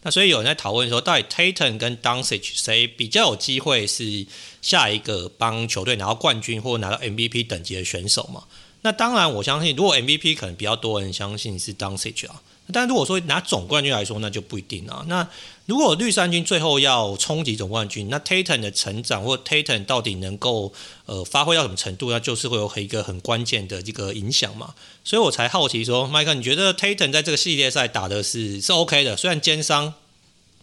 那所以有人在讨论说，到底 Tatum 跟 Doncic 谁比较有机会是下一个帮球队拿到冠军或拿到 MVP 等级的选手嘛？那当然，我相信如果 MVP 可能比较多人相信是 Doncic 啊。但如果说拿总冠军来说，那就不一定啊。那如果绿衫军最后要冲击总冠军，那 Tatum 的成长或 Tatum 到底能够呃发挥到什么程度，那就是会有一个很关键的一个影响嘛。所以我才好奇说，麦克，你觉得 Tatum 在这个系列赛打的是是 OK 的？虽然肩伤，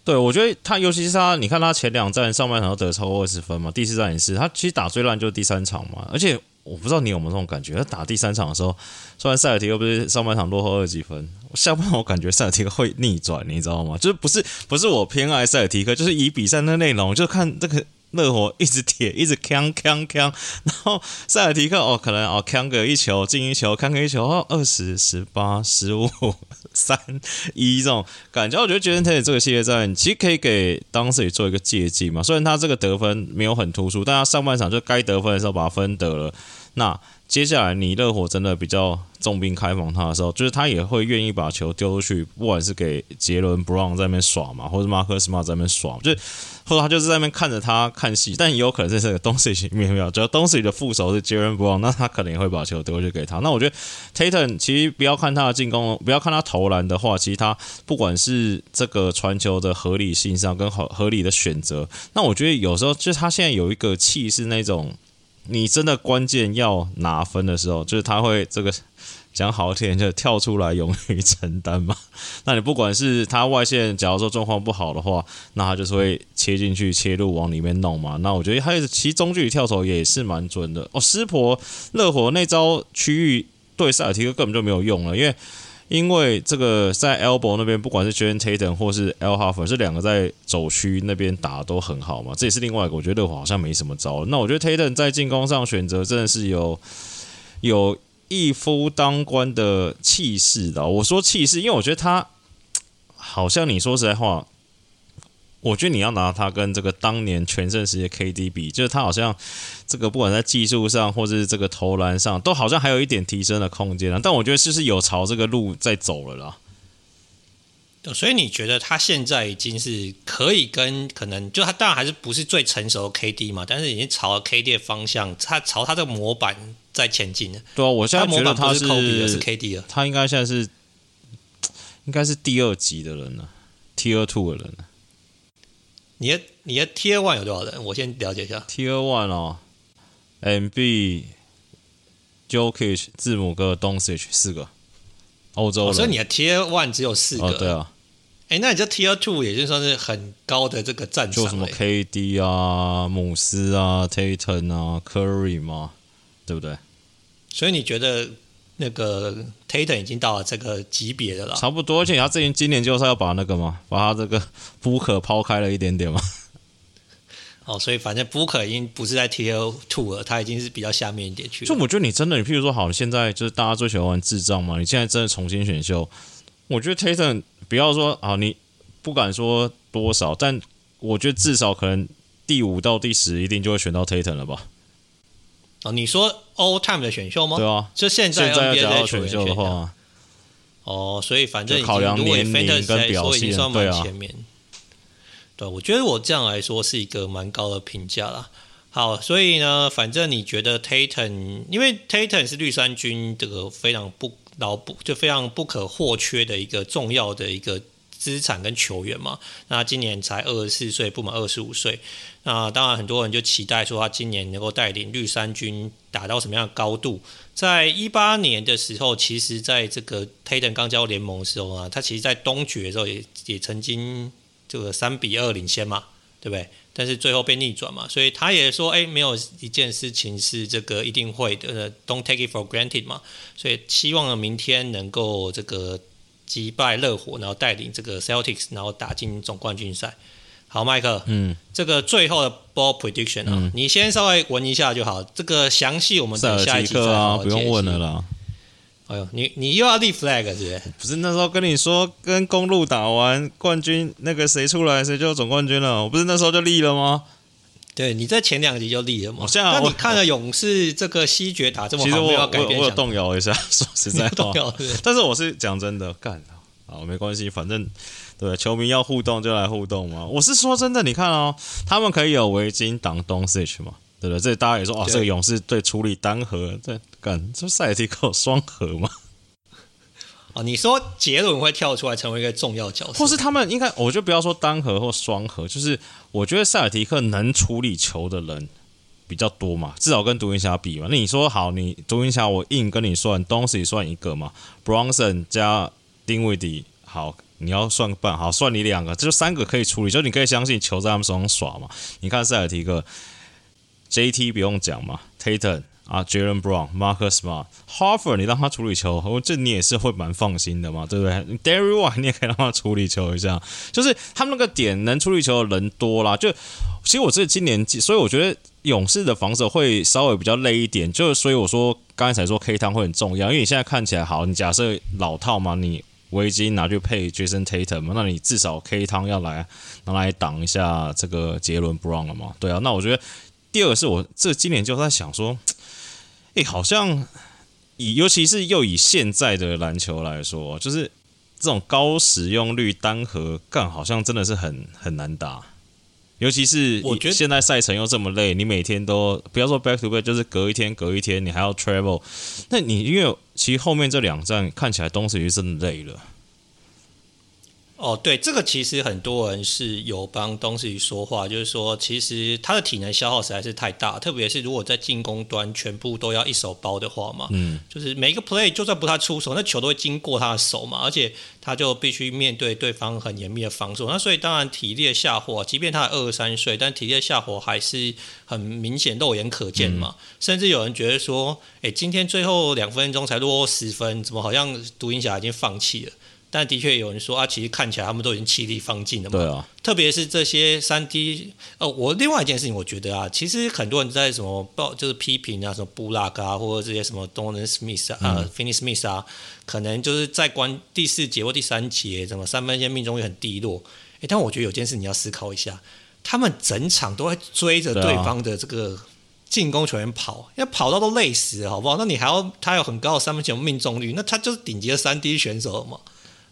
对，我觉得他尤其是他，你看他前两站上半场都得超过二十分嘛，第四站也是，他其实打最烂就是第三场嘛，而且。我不知道你有没有这种感觉，他打第三场的时候，虽然塞尔提克不是上半场落后二十几分，下半场我感觉塞尔提克会逆转，你知道吗？就是不是不是我偏爱塞尔提克，就是以比赛的内容，就看这个热火一直铁，一直锵锵锵，然后塞尔提克哦，可能哦锵个一球进一球，锵个一球哦二十十八十五三一这种感觉，我觉得杰伦泰这个系列战其实可以给当时也做一个借鉴嘛。虽然他这个得分没有很突出，但他上半场就该得分的时候把分得了。那接下来你热火真的比较重兵开防他的时候，就是他也会愿意把球丢出去，不管是给杰伦布朗在那边耍嘛，或者马克斯马在那边耍，就是或者他就是在那边看着他看戏，但也有可能是这个东西没有，只要东西的副手是杰伦布朗，那他可能也会把球丢过去给他。那我觉得 t a t o n 其实不要看他的进攻，不要看他投篮的话，其实他不管是这个传球的合理性上跟合合理的选择，那我觉得有时候就是他现在有一个气是那种。你真的关键要拿分的时候，就是他会这个讲好听就跳出来勇于承担嘛。那你不管是他外线，假如说状况不好的话，那他就是会切进去切入往里面弄嘛。那我觉得还有其实中距离跳投也是蛮准的哦。湿婆热火那招区域对塞尔提克根本就没有用了，因为。因为这个在 elbow 那边，不管是 j a n t a t o n 或是 El Harper，这两个在走区那边打都很好嘛。这也是另外一个，我觉得我好像没什么招。那我觉得 t a t o n 在进攻上选择真的是有有一夫当关的气势的。我说气势，因为我觉得他好像你说实在话。我觉得你要拿他跟这个当年全盛时期 KD 比，就是他好像这个不管在技术上或者是这个投篮上，都好像还有一点提升的空间啊。但我觉得是不是有朝这个路在走了啦？所以你觉得他现在已经是可以跟可能就他当然还是不是最成熟的 KD 嘛，但是已经朝 KD 的方向，他朝他这个模板在前进了。对啊，我现在觉得他是，他模板不是 Kobe 是 KD 了，他应该现在是应该是第二级的人了，Tier Two 的人了。你的你的 Tier One 有多少人？我先了解一下。Tier One 哦，MB、Jokic、字母哥、Doncic 四个欧洲人。所以你的 Tier One 只有四个。哦，对啊。哎，那你这 Tier Two 也就算是很高的这个战场。就什么 KD 啊、姆斯啊、Tatum 啊、Curry 嘛，对不对？所以你觉得？那个 Tatum 已经到了这个级别的了，差不多。而且他最近今年就是要把那个嘛，把他这个 Booker 抛开了一点点嘛。哦，所以反正 Booker 已经不是在 Tier Two 了，他已经是比较下面一点去了。就我觉得你真的，你譬如说，好，现在就是大家最喜欢玩智障嘛，你现在真的重新选秀，我觉得 Tatum 不要说啊，你不敢说多少，但我觉得至少可能第五到第十一定就会选到 Tatum 了吧。哦，你说 all time 的选秀吗？对啊，就现在 NBA 在选秀的话，哦，所以反正考量年龄跟表现，算蛮前面。对，我觉得我这样来说是一个蛮高的评价啦。好，所以呢，反正你觉得 Tatum，因为 Tatum 是绿衫军这个非常不牢不就非常不可或缺的一个重要的一个资产跟球员嘛。那今年才二十四岁，不满二十五岁。那当然，很多人就期待说他今年能够带领绿衫军打到什么样的高度。在一八年的时候，其实在这个 Tatum 刚加入联盟的时候啊，他其实，在东决的时候也也曾经这个三比二领先嘛，对不对？但是最后被逆转嘛，所以他也说，哎，没有一件事情是这个一定会的，Don't take it for granted 嘛。所以希望明天能够这个击败热火，然后带领这个 Celtics，然后打进总冠军赛。好，麦克，嗯，这个最后的 ball prediction 啊，嗯、你先稍微闻一下就好。这个详细我们等下一集再好好、啊、不用问了啦。哎呦，你你又要立 flag 是不是？不是那时候跟你说，跟公路打完冠军，那个谁出来谁就总冠军了。我不是那时候就立了吗？对，你在前两集就立了嘛。现在那你看了勇士这个西决打这么好，其实我要改变我，我有动摇一下，说实在话，动摇但是我是讲真的，干啊没关系，反正。对，球迷要互动就来互动嘛。我是说真的，你看哦，他们可以有围巾挡 Doncic 嘛，对不对？这大家也说哦，这个勇士对处理单核在干，这塞尔提克有双核嘛？哦，你说杰伦会跳出来成为一个重要角色，或是他们应该，我就不要说单核或双核，就是我觉得塞尔提克能处理球的人比较多嘛，至少跟独行侠比嘛。那你说好，你独行侠我硬跟你算，Doncic 算一个嘛，Bronson 加丁威迪好。你要算半好，算你两个，这就三个可以处理，就你可以相信球在他们手上耍嘛。你看塞尔提克，JT 不用讲嘛，Tatum 啊，Jaylen Brown，Marcus Smart，Horford，你让他处理球，我这你也是会蛮放心的嘛，对不对？Derry，你也可以让他处理球一下，就是他们那个点能处理球的人多啦。就其实我这今年，所以我觉得勇士的防守会稍微比较累一点，就所以我说刚才才说 K 汤会很重要，因为你现在看起来好，你假设老套嘛，你围巾拿去配 Jason Tatum 嘛，那你至少 K 汤要来拿来挡一下这个杰伦 Brown 了嘛，对啊，那我觉得第二个是我这今年就在想说。诶、欸，好像以尤其是又以现在的篮球来说，就是这种高使用率单核干，好像真的是很很难打。尤其是我觉得现在赛程又这么累，你每天都不要说 back to back，就是隔一天隔一天，你还要 travel。那你因为其实后面这两站看起来东西真的累了。哦，对，这个其实很多人是有帮东西说话，就是说，其实他的体能消耗实在是太大，特别是如果在进攻端全部都要一手包的话嘛，嗯，就是每一个 play 就算不太出手，那球都会经过他的手嘛，而且他就必须面对对方很严密的防守，那所以当然体力的下滑，即便他二十三岁，但体力的下滑还是很明显肉眼可见嘛，嗯、甚至有人觉得说，哎，今天最后两分钟才落后十分，怎么好像独行侠已经放弃了？但的确有人说啊，其实看起来他们都已经气力放尽了嘛。对啊。特别是这些三 D，呃，我另外一件事情，我觉得啊，其实很多人在什么报，就是批评啊，什么布拉格啊，或者这些什么 Dorian Smith 啊、嗯、Finney Smith 啊，可能就是在关第四节或第三节，什么三分线命中率很低落。诶，但我觉得有件事你要思考一下，他们整场都在追着对方的这个进攻球员跑，要跑到都累死了，好不好？那你还要他有很高的三分球命中率，那他就是顶级的三 D 选手了嘛。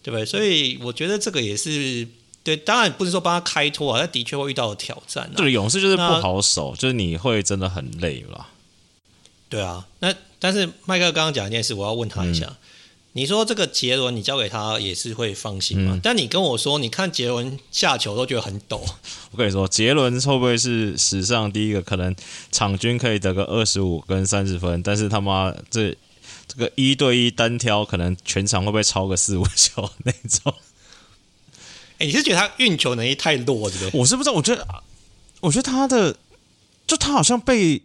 对不对？所以我觉得这个也是对，当然不是说帮他开脱啊，他的确会遇到挑战啊。对，勇士就是不好守，就是你会真的很累了。对啊，那但是麦克刚刚讲一件事，我要问他一下，嗯、你说这个杰伦，你交给他也是会放心吗？嗯、但你跟我说，你看杰伦下球都觉得很抖。我跟你说，杰伦会不会是史上第一个可能场均可以得个二十五跟三十分，但是他妈这。这个一对一单挑，可能全场会不会超个四五球那种？哎，你是觉得他运球能力太弱，对不对？我是不知道，我觉得，我觉得他的，就他好像被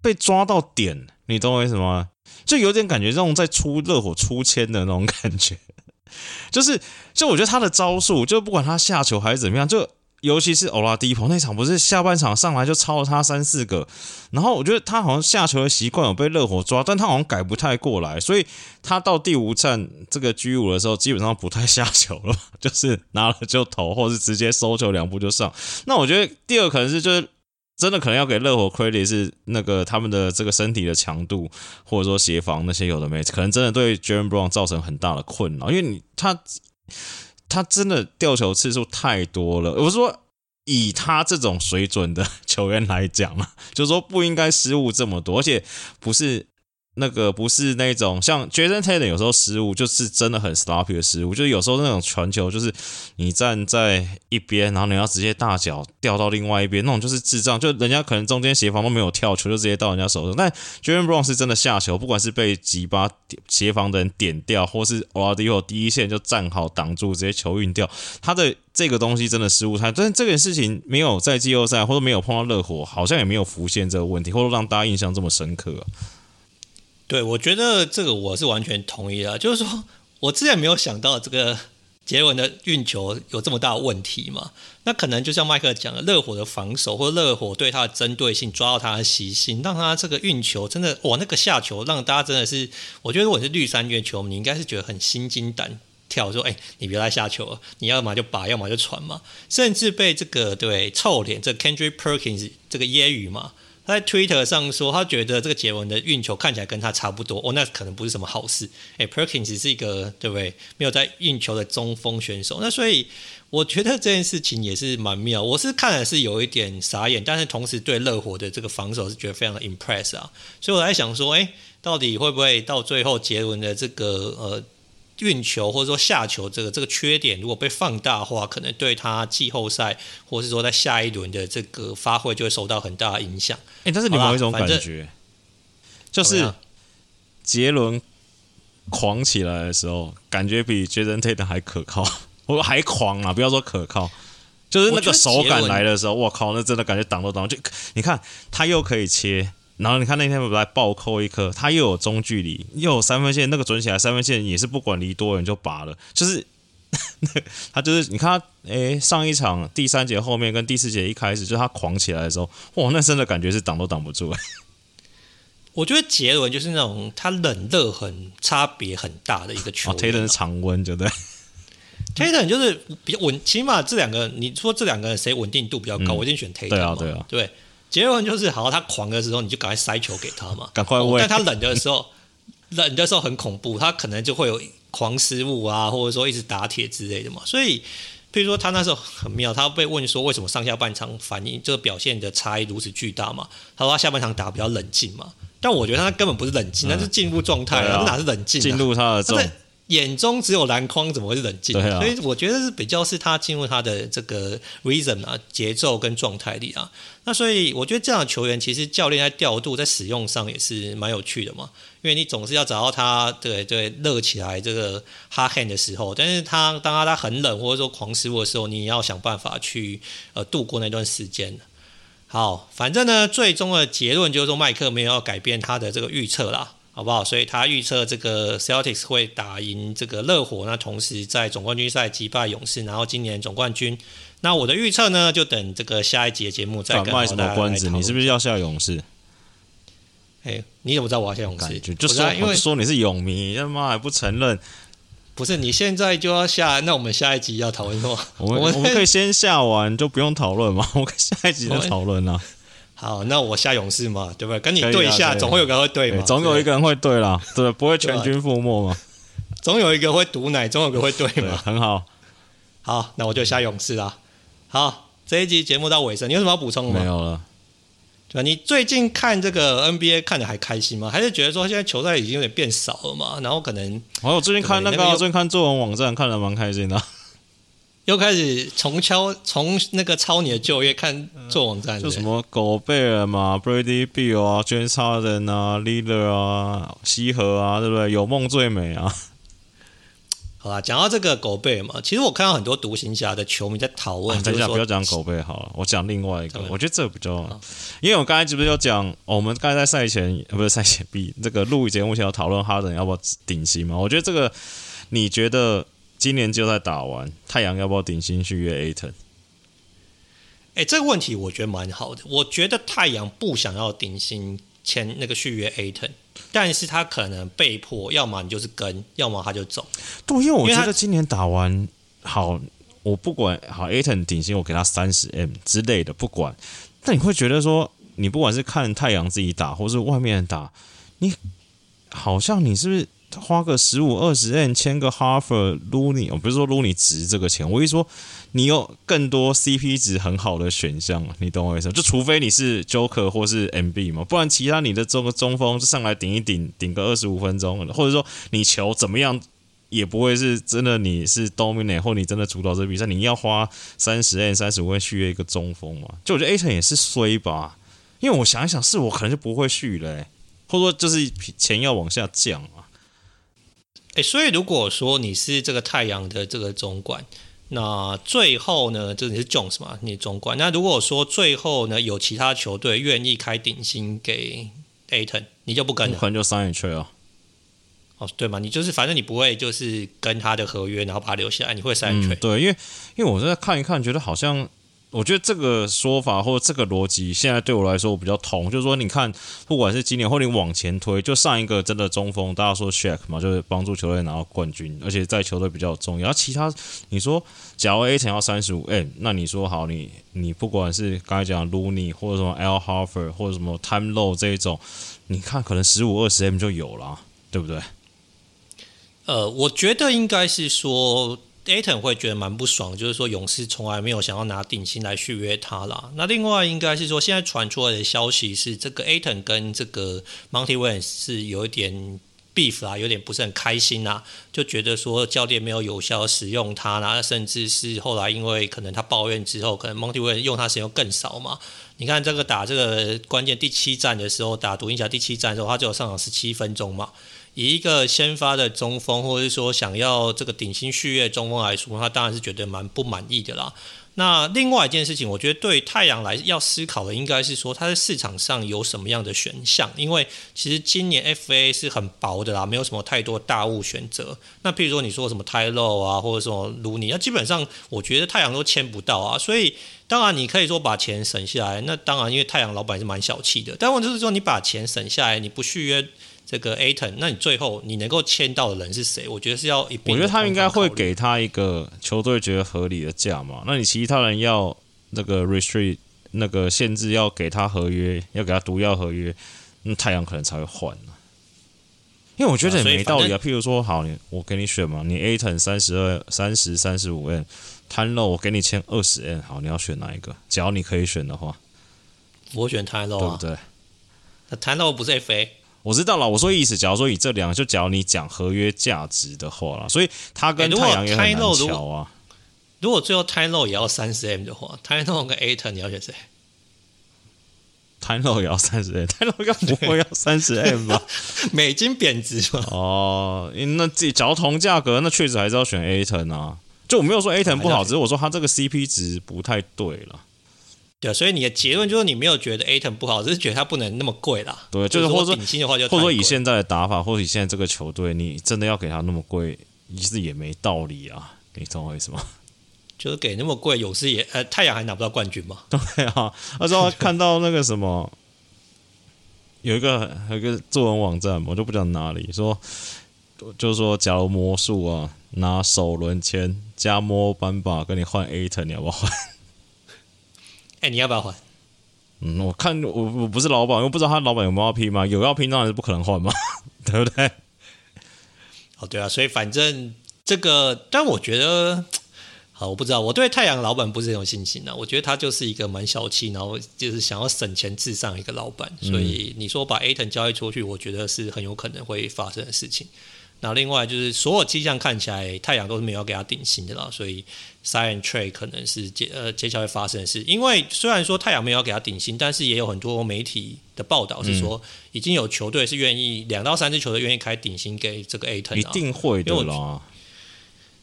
被抓到点，你懂我意思吗？就有点感觉，这种在出热火出签的那种感觉，就是，就我觉得他的招数，就不管他下球还是怎么样，就。尤其是欧拉迪波那场，不是下半场上来就超了他三四个，然后我觉得他好像下球的习惯有被热火抓，但他好像改不太过来，所以他到第五站这个 G 五的时候，基本上不太下球了，就是拿了就投，或是直接收球两步就上。那我觉得第二可能是就是真的可能要给热火 credit 是那个他们的这个身体的强度，或者说协防那些有的没，可能真的对 Jaylen Brown 造成很大的困扰，因为你他。他真的掉球次数太多了。我说，以他这种水准的球员来讲嘛，就是说不应该失误这么多，而且不是。那个不是那种像 Jason Tatum 有时候失误就是真的很 sloppy 的失误，就是有时候那种传球就是你站在一边，然后你要直接大脚掉到另外一边，那种就是智障，就人家可能中间协防都没有跳球，就直接到人家手上。但 Jaylen Brown 是真的下球，不管是被吉巴协防的人点掉，或是 o l a d i o 第一线就站好挡住，直接球运掉，他的这个东西真的失误太。但这件事情没有在季后赛或者没有碰到热火，好像也没有浮现这个问题，或者让大家印象这么深刻。对，我觉得这个我是完全同意的。就是说，我之前没有想到这个杰伦的运球有这么大的问题嘛。那可能就像麦克讲的，热火的防守或热火对他的针对性抓到他的习性，让他这个运球真的哇，那个下球让大家真的是，我觉得如果是绿衫军球迷，你应该是觉得很心惊胆跳，说哎，你别来下球了，你要么就拔，要么就传嘛。甚至被这个对臭脸这个 Kendrick Perkins 这个揶揄嘛。他在 Twitter 上说，他觉得这个杰伦的运球看起来跟他差不多哦，那可能不是什么好事。诶 Perkins 是一个对不对？没有在运球的中锋选手，那所以我觉得这件事情也是蛮妙。我是看了是有一点傻眼，但是同时对热火的这个防守是觉得非常的 impress 啊。所以我在想说，诶，到底会不会到最后杰伦的这个呃？运球或者说下球这个这个缺点，如果被放大的话，可能对他季后赛或者是说在下一轮的这个发挥就会受到很大的影响。哎、欸，但是你有一种感觉，就是杰伦狂起来的时候，感觉比 Jason Tatum 还可靠，我还狂啊！不要说可靠，就是那个手感来的时候，我靠，那真的感觉挡都挡。就你看他又可以切。然后你看那天不来暴扣一颗，他又有中距离，又有三分线，那个准起来三分线也是不管离多远就拔了，就是 他就是你看他，哎，上一场第三节后面跟第四节一开始，就他狂起来的时候，哇，那真的感觉是挡都挡不住。我觉得杰伦就是那种他冷热很差别很大的一个球员，啊。Tatum 是常温，对不对？Tatum 就是比较稳，起码这两个，你说这两个人谁稳定度比较高？嗯、我一定选 Tatum 对啊，对啊，对。杰伦就是，好，他狂的时候，你就赶快塞球给他嘛，赶快喂。但他冷的时候，冷的时候很恐怖，他可能就会有狂失误啊，或者说一直打铁之类的嘛。所以，譬如说他那时候很妙，他被问说为什么上下半场反应这个表现的差异如此巨大嘛？他说他下半场打比较冷静嘛。但我觉得他根本不是冷静，那、嗯、是进入状态啊，哪是冷静？进入他的状态。眼中只有篮筐，怎么会是冷静？啊，所以我觉得是比较是他进入他的这个 rhythm 啊，节奏跟状态里啊。那所以我觉得这样的球员，其实教练在调度、在使用上也是蛮有趣的嘛。因为你总是要找到他，对对，热起来这个 hard hand 的时候，但是他当他他很冷或者说狂失误的时候，你也要想办法去呃度过那段时间。好，反正呢，最终的结论就是说，麦克没有要改变他的这个预测啦。好不好？所以他预测这个 Celtics 会打赢这个热火，那同时在总冠军赛击败勇士，然后今年总冠军。那我的预测呢，就等这个下一集的节目再跟大家什么关子？你是不是要下勇士？哎、欸，你怎么知道我要下勇士？就，就说因为说你是勇迷，他妈还不承认？不是，你现在就要下，那我们下一集要讨论什么？我们我们可以先下完就不用讨论嘛？我们下一集再讨论啊。好，那我下勇士嘛，对不对？跟你对一下，总会有个人会对嘛。总有一个人会对啦，对，不会全军覆没嘛。总有一个会毒奶，总有一个会对嘛。很好，好，那我就下勇士啦。好，这一集节目到尾声，你有什么要补充的吗？没有了。对吧？你最近看这个 NBA 看的还开心吗？还是觉得说现在球赛已经有点变少了嘛？然后可能……哦，我最近看那个，那个、最近看作文网站，看的蛮开心的。又开始重敲从那个抄你的旧业看做网站，就什么狗贝尔嘛，Bradley Bill 啊，James Harden 啊，Lillard 啊，西河啊，对不对？有梦最美啊。好啦，讲到这个狗贝尔嘛，其实我看到很多独行侠的球迷在讨论、啊。等一下，不要讲狗贝尔好了，我讲另外一个。我觉得这个比较，因为我刚才是不是有讲，我们刚才在赛前不是赛前 B 这个录节目前要讨论哈登要不要顶薪嘛？我觉得这个，你觉得？今年就在打完，太阳要不要顶薪续约 Ayton？哎，这个问题我觉得蛮好的。我觉得太阳不想要顶薪签那个续约 Ayton，但是他可能被迫，要么你就是跟，要么他就走。对，因为我觉得今年打完好，我不管好 Ayton 顶薪，我给他三十 M 之类的，不管。但你会觉得说，你不管是看太阳自己打，或是外面打，你好像你是不是？花个十五二十 M 签个 Harper Looney，我不是说 Looney 值这个钱，我一说你有更多 CP 值很好的选项，你懂我意思？就除非你是 Joker 或是 MB 嘛，不然其他你的这个中锋就上来顶一顶，顶个二十五分钟，或者说你球怎么样也不会是真的你是 Dominate 或你真的主导这比赛，你要花三十 M 三十五万续约一个中锋嘛？就我觉得 Ayton 也是衰吧，因为我想一想，是我可能就不会续了、或者说就是钱要往下降啊。哎，所以如果说你是这个太阳的这个总管，那最后呢，就你是 Jones 嘛，你总管。那如果说最后呢，有其他球队愿意开顶薪给 Ayton，你就不跟了，可能就 sign trade 啊。哦，对嘛，你就是反正你不会就是跟他的合约，然后把他留下来，你会 sign trade。对，因为因为我在看一看，觉得好像。我觉得这个说法或这个逻辑，现在对我来说我比较同。就是说，你看，不管是今年或你往前推，就上一个真的中锋，大家说 Shaq 嘛，就是帮助球队拿到冠军，而且在球队比较重要。其他，你说，假如 Ayton 要三十五 M，那你说好，你你不管是刚才讲 Looney 或者什么 L h a r f e r 或者什么 Time Low 这一种，你看可能十五二十 M 就有了，对不对？呃，我觉得应该是说。Ayton 会觉得蛮不爽，就是说勇士从来没有想要拿顶薪来续约他啦。那另外应该是说，现在传出来的消息是，这个 Ayton 跟这个 Monty Williams 是有一点 beef 啦，有点不是很开心啦，就觉得说教练没有有效使用他啦，甚至是后来因为可能他抱怨之后，可能 Monty Williams 用他时间更少嘛。你看这个打这个关键第七战的时候，打独行侠第七战的时候，他就有上场十七分钟嘛。以一个先发的中锋，或者是说想要这个顶薪续约中锋来说，他当然是觉得蛮不满意的啦。那另外一件事情，我觉得对太阳来要思考的，应该是说它在市场上有什么样的选项。因为其实今年 FA 是很薄的啦，没有什么太多大物选择。那譬如说你说什么 Tylo 啊，或者说卢尼，那基本上我觉得太阳都签不到啊。所以当然你可以说把钱省下来，那当然因为太阳老板是蛮小气的。但问题是说你把钱省下来，你不续约。这个 Ayton，那你最后你能够签到的人是谁？我觉得是要一，我觉得他应该会给他一个球队觉得合理的价嘛。那你其他人要那个 restrict 那个限制，要给他合约，要给他毒药合约，那太阳可能才会换呢。因为我觉得也没道理啊。譬如说，好，你我给你选嘛，你 Ayton 三十二、三十、三十五 M，Tyler 我给你签二十 N，好，你要选哪一个？只要你可以选的话，我选 Tyler 对不对？那 Tyler 不是 FA。我知道了，我说意思，假如说以这两个，就假如你讲合约价值的话了，所以他跟太阳也很难乔啊。如果最后 Ty Lue 也要三十 M 的话，Ty Lue 跟 Ayton 你要选谁？Ty Lue 也要三十 M，Ty Lue 应该不会要三十 M 吧？美金贬值嘛。哦，那自己假如同价格，那确实还是要选 Ayton 啊。就我没有说 Ayton 不好，只是我说他这个 CP 值不太对了。对，所以你的结论就是你没有觉得 Ayton 不好，只是觉得他不能那么贵啦。对，就是或者说顶薪的话就，或者说以现在的打法，或者以现在这个球队，你真的要给他那么贵，其实也没道理啊。你懂我意思吗？就是给那么贵，勇士也呃太阳还拿不到冠军嘛？对啊，那时候看到那个什么，有一个有一个作文网站，我就不讲哪里，说就是说，假如魔术啊拿首轮签加摸班把跟你换 Ayton，你要不要换？哎、欸，你要不要换？嗯，我看我我不是老板，我不知道他老板有没有要拼吗？有要拼当然是不可能换嘛，对不对？哦，对啊，所以反正这个，但我觉得，好，我不知道，我对太阳老板不是很有信心的。我觉得他就是一个蛮小气，然后就是想要省钱至上一个老板。所以你说把 Ayton 交易出去，我觉得是很有可能会发生的事情。那另外就是所有迹象看起来，太阳都是没有给他顶薪的啦，所以 sign trade 可能是接呃接下来会发生的事。因为虽然说太阳没有给他顶薪，但是也有很多媒体的报道是说，已经有球队是愿意两到三支球队愿意开顶薪给这个 Ayton，一定会的啦。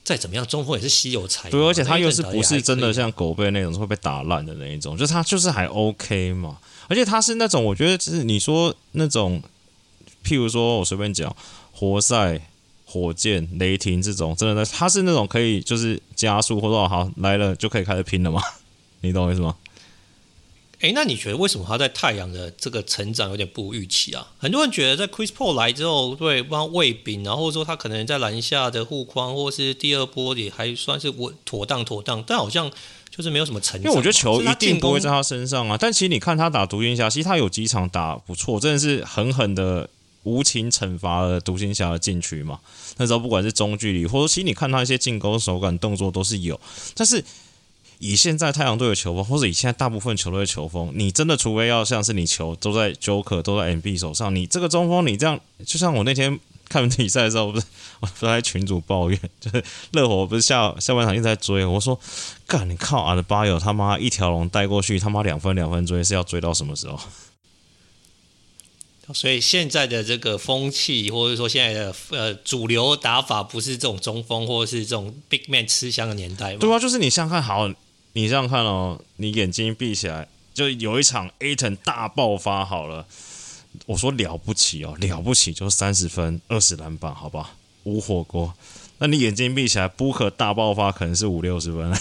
再怎么样，中锋也是稀有才。对，而且他又是不是真的像狗贝那种会被打烂的那一种，就是他就是还 OK 嘛。而且他是那种，我觉得就是你说那种，譬如说我随便讲活塞。火箭、雷霆这种真的，他是那种可以就是加速，或者说好来了就可以开始拼了吗？你懂我意思吗？诶、欸，那你觉得为什么他在太阳的这个成长有点不如预期啊？很多人觉得在 Chris Paul 来之后，对帮喂饼，然后说他可能在篮下的护框或是第二波也还算是稳妥当妥当，但好像就是没有什么成长。因为我觉得球一定不会在他身上啊。但其实你看他打独行侠，其实他有几场打不错，真的是狠狠的。无情惩罚了独行侠的禁区嘛？那时候不管是中距离，或者其实你看他一些进攻手感动作都是有。但是以现在太阳队的球风，或者以现在大部分球队的球风，你真的除非要像是你球都在 Joker 都在 MB 手上，你这个中锋你这样，就像我那天看比赛的时候，不是我不在群主抱怨，就 是热火不是下下半场一直在追，我说干你靠阿德巴友他妈一条龙带过去，他妈两分两分追是要追到什么时候？所以现在的这个风气，或者说现在的呃主流打法，不是这种中锋或者是这种 big man 吃香的年代吗？对啊，就是你想看好，你这样看哦，你眼睛闭起来，就有一场 Ayton 大爆发好了。我说了不起哦，了不起，就三十分二十篮板，好吧，无火锅。那你眼睛闭起来，Booker 大爆发可能是五六十分。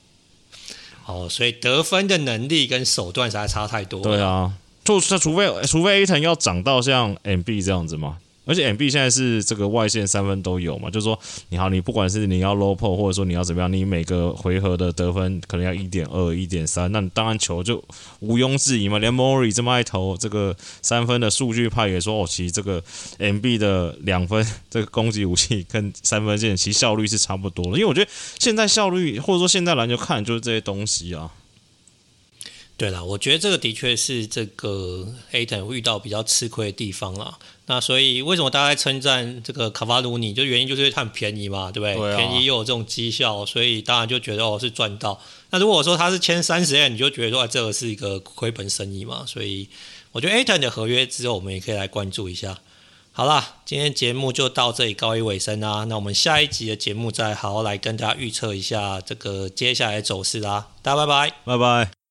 哦，所以得分的能力跟手段实在差太多。对啊。就他除非除非 Ayton 要涨到像 MB 这样子嘛，而且 MB 现在是这个外线三分都有嘛，就是说你好，你不管是你要 low p o 或者说你要怎么样，你每个回合的得分可能要一点二、一点三，那你当然球就毋庸置疑嘛。连 Murray 这么爱投这个三分的数据派也说，哦，其实这个 MB 的两分 这个攻击武器跟三分线其实效率是差不多的，因为我觉得现在效率或者说现在篮球看就是这些东西啊。对了，我觉得这个的确是这个 Ayton 遇到比较吃亏的地方啦。那所以为什么大家在称赞这个卡瓦鲁尼？就原因就是因为他很便宜嘛，对不对？对啊、便宜又有这种绩效，所以当然就觉得哦是赚到。那如果说他是签三十 M，你就觉得说、哎、这个是一个亏本生意嘛。所以我觉得 Ayton 的合约之后我们也可以来关注一下。好啦，今天节目就到这里告一尾声啦。那我们下一集的节目再好好来跟大家预测一下这个接下来的走势啦。大家拜拜，拜拜。